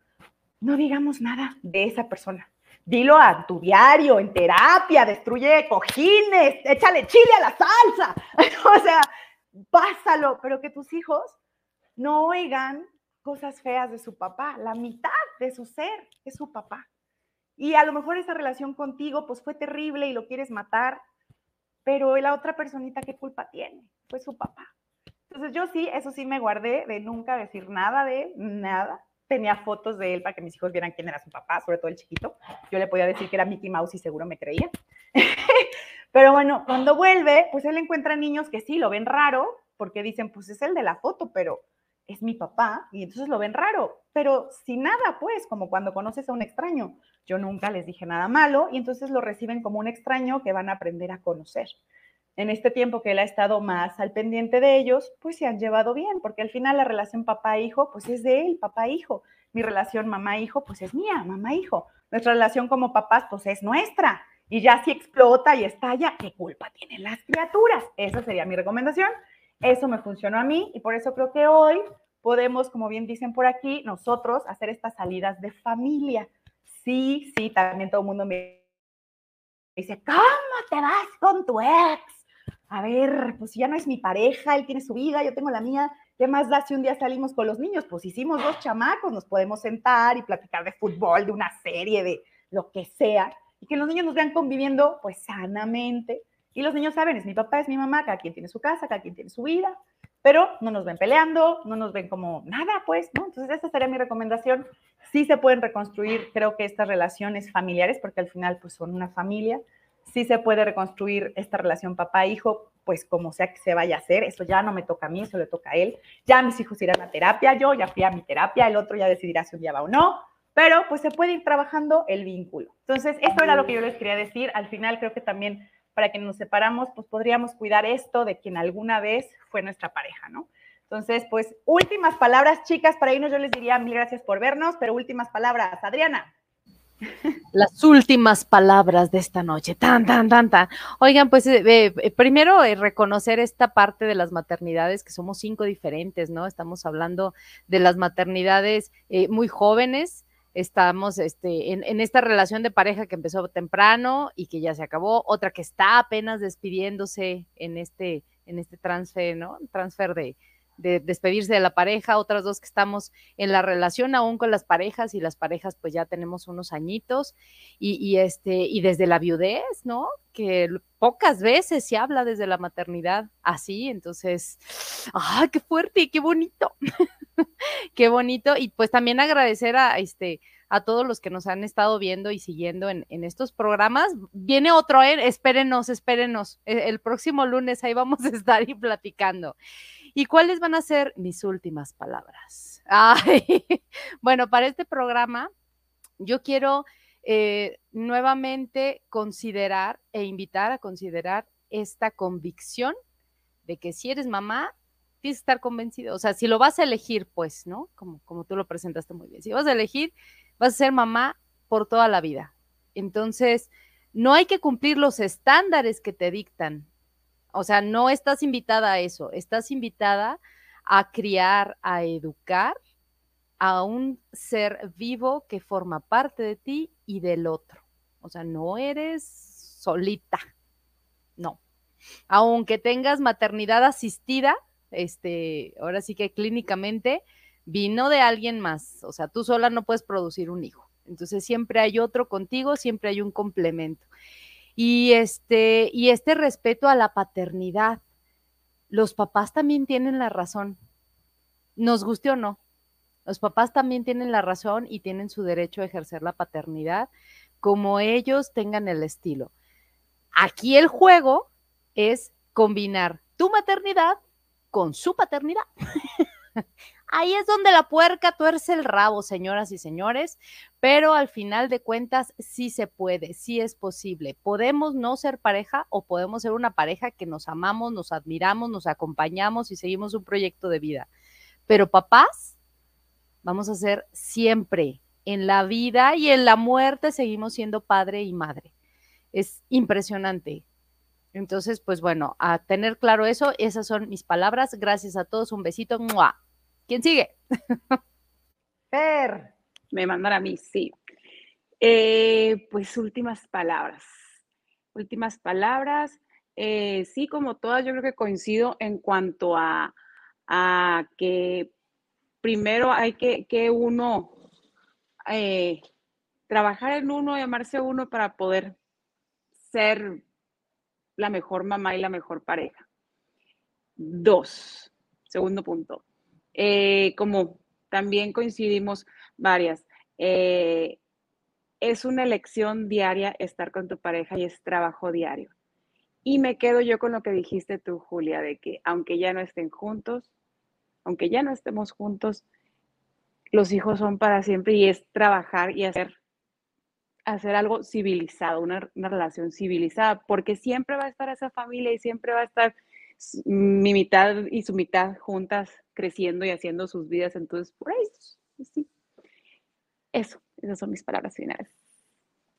B: no digamos nada de esa persona dilo a tu diario, en terapia, destruye cojines, échale chile a la salsa. o sea, pásalo, pero que tus hijos no oigan cosas feas de su papá. La mitad de su ser es su papá. Y a lo mejor esa relación contigo pues fue terrible y lo quieres matar, pero la otra personita, ¿qué culpa tiene? Fue su papá. Entonces yo sí, eso sí me guardé de nunca decir nada de nada tenía fotos de él para que mis hijos vieran quién era su papá, sobre todo el chiquito. Yo le podía decir que era Mickey Mouse y seguro me creía. Pero bueno, cuando vuelve, pues él encuentra niños que sí lo ven raro, porque dicen, pues es el de la foto, pero es mi papá, y entonces lo ven raro, pero sin nada, pues, como cuando conoces a un extraño. Yo nunca les dije nada malo, y entonces lo reciben como un extraño que van a aprender a conocer en este tiempo que él ha estado más al pendiente de ellos, pues se han llevado bien, porque al final la relación papá-hijo, pues es de él, papá-hijo. Mi relación mamá-hijo, pues es mía, mamá-hijo. Nuestra relación como papás, pues es nuestra. Y ya si explota y estalla, ¿qué culpa tienen las criaturas? Esa sería mi recomendación. Eso me funcionó a mí y por eso creo que hoy podemos, como bien dicen por aquí, nosotros hacer estas salidas de familia. Sí, sí, también todo el mundo me dice, ¿cómo te vas con tu ex? A ver, pues ya no es mi pareja, él tiene su vida, yo tengo la mía, ¿qué más da si un día salimos con los niños? Pues hicimos dos chamacos, nos podemos sentar y platicar de fútbol, de una serie, de lo que sea, y que los niños nos vean conviviendo pues sanamente. Y los niños saben, es mi papá, es mi mamá, cada quien tiene su casa, cada quien tiene su vida, pero no nos ven peleando, no nos ven como nada, pues, ¿no? Entonces, esa sería mi recomendación. Sí se pueden reconstruir, creo que estas relaciones familiares, porque al final, pues, son una familia, sí se puede reconstruir esta relación papá-hijo, pues como sea que se vaya a hacer, eso ya no me toca a mí, eso le toca a él. Ya mis hijos irán a terapia, yo ya fui a mi terapia, el otro ya decidirá si un va o no, pero pues se puede ir trabajando el vínculo. Entonces, esto era lo que yo les quería decir. Al final creo que también para que nos separamos, pues podríamos cuidar esto de quien alguna vez fue nuestra pareja, ¿no? Entonces, pues últimas palabras, chicas, para irnos yo les diría mil gracias por vernos, pero últimas palabras, Adriana.
C: Las últimas palabras de esta noche. Tan, tan, tan, tan. Oigan, pues eh, eh, primero eh, reconocer esta parte de las maternidades, que somos cinco diferentes, ¿no? Estamos hablando de las maternidades muy jóvenes. Estamos este, en, esta relación de pareja que empezó temprano y que ya se acabó. Otra que está apenas despidiéndose en este, en este transfer, ¿no? Transfer de, de despedirse de la pareja, otras dos que estamos en la relación aún con las parejas y las parejas pues ya tenemos unos añitos y, este y desde la viudez, ¿no? Que pocas veces se habla desde la maternidad así, entonces, ¡ay, qué fuerte y qué bonito! qué bonito y pues también agradecer a este a todos los que nos han estado viendo y siguiendo en, estos programas. Viene otro, ¿eh? espérenos, espérenos. El, el próximo lunes ahí vamos a estar y platicando. ¿Y cuáles van a ser mis últimas palabras? bueno, para este programa yo quiero eh, nuevamente considerar e invitar a considerar esta convicción de que si eres mamá, tienes que estar convencido. O sea, si lo vas a elegir, pues, ¿no? Como, como tú lo presentaste muy bien. Si vas a elegir, vas a ser mamá por toda la vida. Entonces, no hay que cumplir los estándares que te dictan o sea, no estás invitada a eso, estás invitada a criar, a educar a un ser vivo que forma parte de ti y del otro. O sea, no eres solita, no. Aunque tengas maternidad asistida, este, ahora sí que clínicamente vino de alguien más. O sea, tú sola no puedes producir un hijo. Entonces siempre hay otro contigo, siempre hay un complemento. Y este, y este respeto a la paternidad. Los papás también tienen la razón. Nos guste o no. Los papás también tienen la razón y tienen su derecho a ejercer la paternidad como ellos tengan el estilo. Aquí el juego es combinar tu maternidad con su paternidad. Ahí es donde la puerca tuerce el rabo, señoras y señores, pero al final de cuentas sí se puede, sí es posible. Podemos no ser pareja o podemos ser una pareja que nos amamos, nos admiramos, nos acompañamos y seguimos un proyecto de vida. Pero papás, vamos a ser siempre en la vida y en la muerte seguimos siendo padre y madre. Es impresionante. Entonces, pues bueno, a tener claro eso, esas son mis palabras. Gracias a todos, un besito. ¿Quién sigue?
B: Per.
D: Me mandan a mí, sí. Eh, pues últimas palabras. Últimas palabras. Eh, sí, como todas, yo creo que coincido en cuanto a, que primero hay que, que uno eh, trabajar en uno y amarse a uno para poder ser la mejor mamá y la mejor pareja. Dos, segundo punto, eh, como también coincidimos varias, eh, es una elección diaria estar con tu pareja y es trabajo diario. Y me quedo yo con lo que dijiste tú, Julia, de que aunque ya no estén juntos, aunque ya no estemos juntos, los hijos son para siempre y es trabajar y hacer, hacer algo civilizado, una, una relación civilizada, porque siempre va a estar esa familia y siempre va a estar mi mitad y su mitad juntas creciendo y haciendo sus vidas. Entonces, por ahí, sí. Eso, esas son mis palabras finales.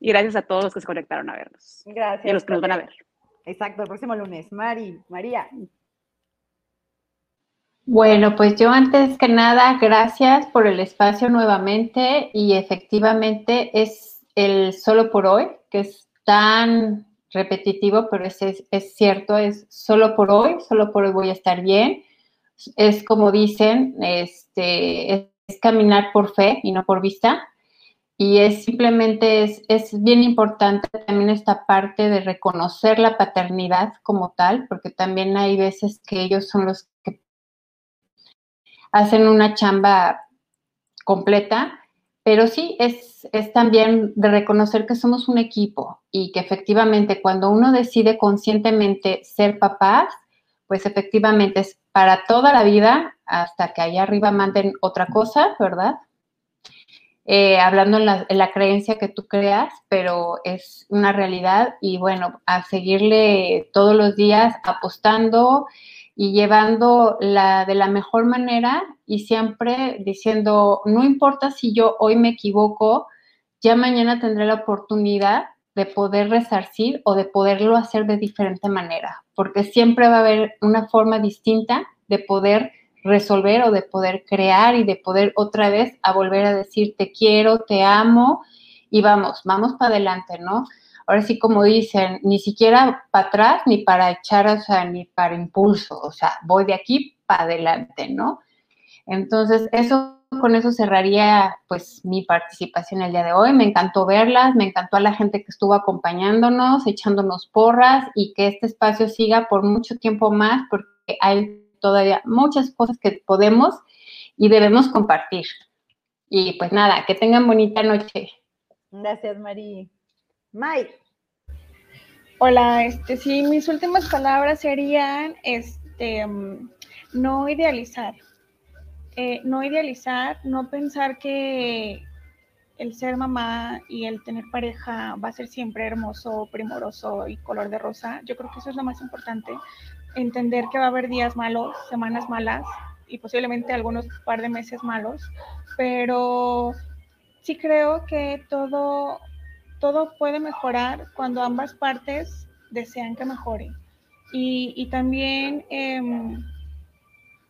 D: Y gracias a todos los que se conectaron a vernos.
B: Gracias.
D: Y a los que nos van a ver.
B: Exacto, el próximo lunes. Mari, María.
E: Bueno, pues yo antes que nada, gracias por el espacio nuevamente y efectivamente es el solo por hoy, que es tan repetitivo, pero es, es, cierto, es solo por hoy, solo por hoy voy a estar bien. Es como dicen, este, es, caminar por fe y no por vista. Y es simplemente, es, es bien importante también esta parte de reconocer la paternidad como tal, porque también hay veces que ellos son los que hacen una chamba completa pero sí, es, es, también de reconocer que somos un equipo y que efectivamente cuando uno decide conscientemente ser papás, pues efectivamente es para toda la vida hasta que allá arriba manden otra cosa, ¿verdad? Eh, hablando en la, en la, creencia que tú creas, pero es una realidad y bueno, a seguirle todos los días apostando y llevando la de la mejor manera y siempre diciendo, no importa si yo hoy me equivoco, ya mañana tendré la oportunidad de poder resarcir o de poderlo hacer de diferente manera, porque siempre va a haber una forma distinta de poder resolver o de poder crear y de poder otra vez a volver a decir te quiero, te amo y vamos, vamos para adelante, ¿no? Ahora sí como dicen, ni siquiera para atrás ni para echar, o sea, ni para impulso, o sea, voy de aquí para adelante, ¿no? Entonces, eso con eso cerraría pues mi participación el día de hoy. Me encantó verlas, me encantó a la gente que estuvo acompañándonos, echándonos porras y que este espacio siga por mucho tiempo más porque hay todavía muchas cosas que podemos y debemos compartir. Y pues nada, que tengan bonita noche.
B: Gracias, María. Mike.
F: Hola, este sí, mis últimas palabras serían este mm, no idealizar. Eh, no idealizar, no pensar que el ser mamá y el tener pareja va a ser siempre hermoso, primoroso y color de rosa. Yo creo que eso es lo más importante. Entender que va a haber días malos, semanas malas y posiblemente algunos par de meses malos, pero sí creo que todo todo puede mejorar cuando ambas partes desean que mejore. Y, también em,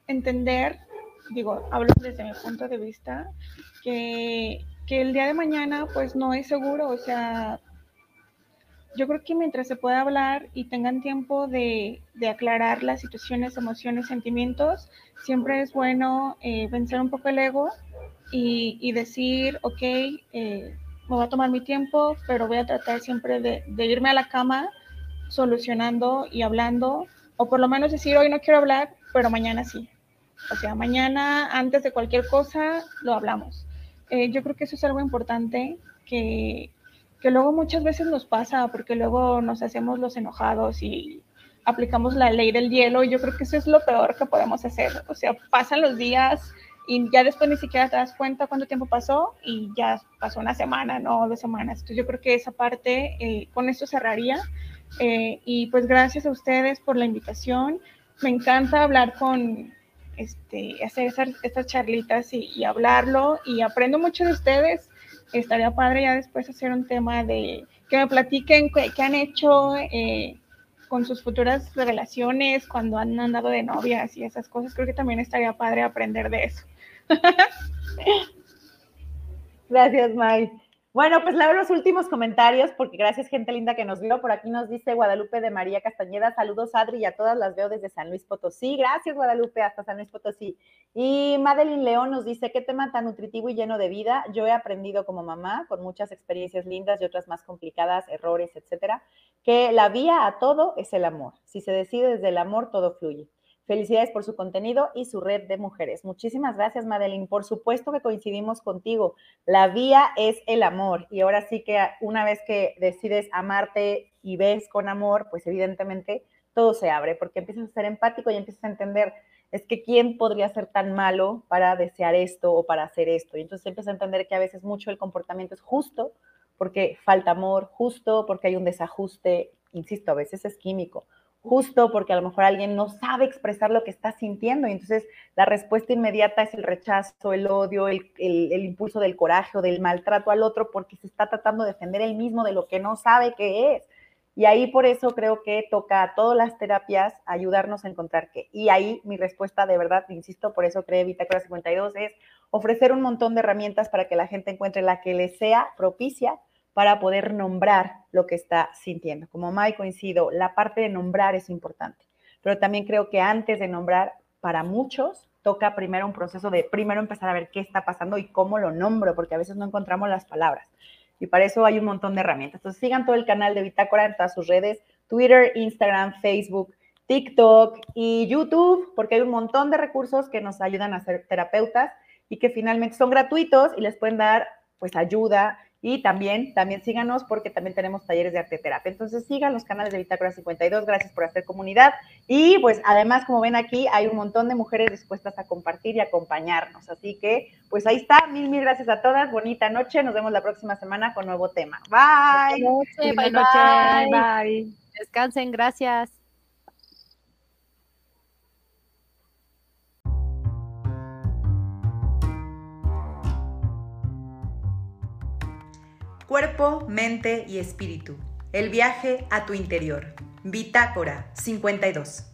F: entender digo, hablo desde mi punto de vista, que, que el día de mañana pues no es seguro, o sea, yo creo que mientras se pueda hablar y tengan tiempo de, de aclarar las situaciones, emociones, sentimientos, siempre es bueno eh, vencer un poco el ego y, y decir, ok, eh, me voy a tomar mi tiempo, pero voy a tratar siempre de, irme a la cama solucionando y hablando, o por lo menos decir, hoy no quiero hablar, pero mañana sí. O sea, mañana, antes de cualquier cosa, lo hablamos. Eh, yo creo que eso es algo importante que, que luego muchas veces nos pasa porque luego nos hacemos los enojados y aplicamos la ley del hielo y yo creo que eso es lo peor que podemos hacer. O sea, pasan los días y ya después ni siquiera te das cuenta cuánto tiempo pasó y ya pasó una semana, no dos semanas. Entonces yo creo que esa parte, eh, con esto cerraría. Eh, y pues gracias a ustedes por la invitación. Me encanta hablar con, este, hacer estas charlitas y, y hablarlo y aprendo mucho de ustedes estaría padre ya después hacer un tema de que me platiquen qué, han hecho eh, con sus futuras relaciones, cuando han andado de novias y esas cosas. Creo que también estaría padre aprender de eso.
B: Gracias, Mike. Bueno, pues leo los últimos comentarios, porque gracias, gente linda que nos vio. Por aquí nos dice Guadalupe de María Castañeda. Saludos, Adri, y a todas las veo desde San Luis Potosí. Gracias, Guadalupe, hasta San Luis Potosí. Y Madeline León nos dice: Qué tema tan nutritivo y lleno de vida. Yo he aprendido como mamá, con muchas experiencias lindas y otras más complicadas, errores, etcétera, que la vía a todo es el amor. Si se decide desde el amor, todo fluye. Felicidades por su contenido y su red de mujeres. Muchísimas gracias, Madeline. Por supuesto que coincidimos contigo. La vía es el amor. Y ahora sí que una vez que decides amarte y ves con amor, pues evidentemente todo se abre porque empiezas a ser empático y empiezas a entender, es que quién podría ser tan malo para desear esto o para hacer esto. Y entonces empiezas a entender que a veces mucho el comportamiento es justo porque falta amor, justo porque hay un desajuste, insisto, a veces es químico justo porque a lo mejor alguien no sabe expresar lo que está sintiendo y entonces la respuesta inmediata es el rechazo, el odio, el, impulso del coraje o del maltrato al otro porque se está tratando de defender el mismo de lo que no sabe qué es. Y ahí por eso creo que toca a todas las terapias ayudarnos a encontrar qué. Y ahí mi respuesta de verdad, insisto, por eso creé Bitácora 52, es ofrecer un montón de herramientas para que la gente encuentre la que le sea propicia para poder nombrar lo que está sintiendo. Como Mike coincido, la parte de nombrar es importante, pero también creo que antes de nombrar, para muchos, toca primero un proceso de primero empezar a ver qué está pasando y cómo lo nombro, porque a veces no encontramos las palabras. Y para eso hay un montón de herramientas. Entonces sigan todo el canal de Bitácora en todas sus redes, Twitter, Instagram, Facebook, TikTok y YouTube, porque hay un montón de recursos que nos ayudan a ser terapeutas y que finalmente son gratuitos y les pueden dar pues ayuda y también, también síganos porque también tenemos talleres de arte terapia. Entonces sigan los canales de Bitácora 52. Gracias por hacer comunidad. Y pues además, como ven aquí, hay un montón de mujeres dispuestas a compartir y acompañarnos. Así que pues ahí está. Mil, mil gracias a todas. Bonita noche. Nos vemos la próxima semana con nuevo tema. Bye.
C: bye, bye. bye. Descansen. Gracias.
A: Cuerpo, mente y espíritu. El viaje a tu interior. Bitácora 52.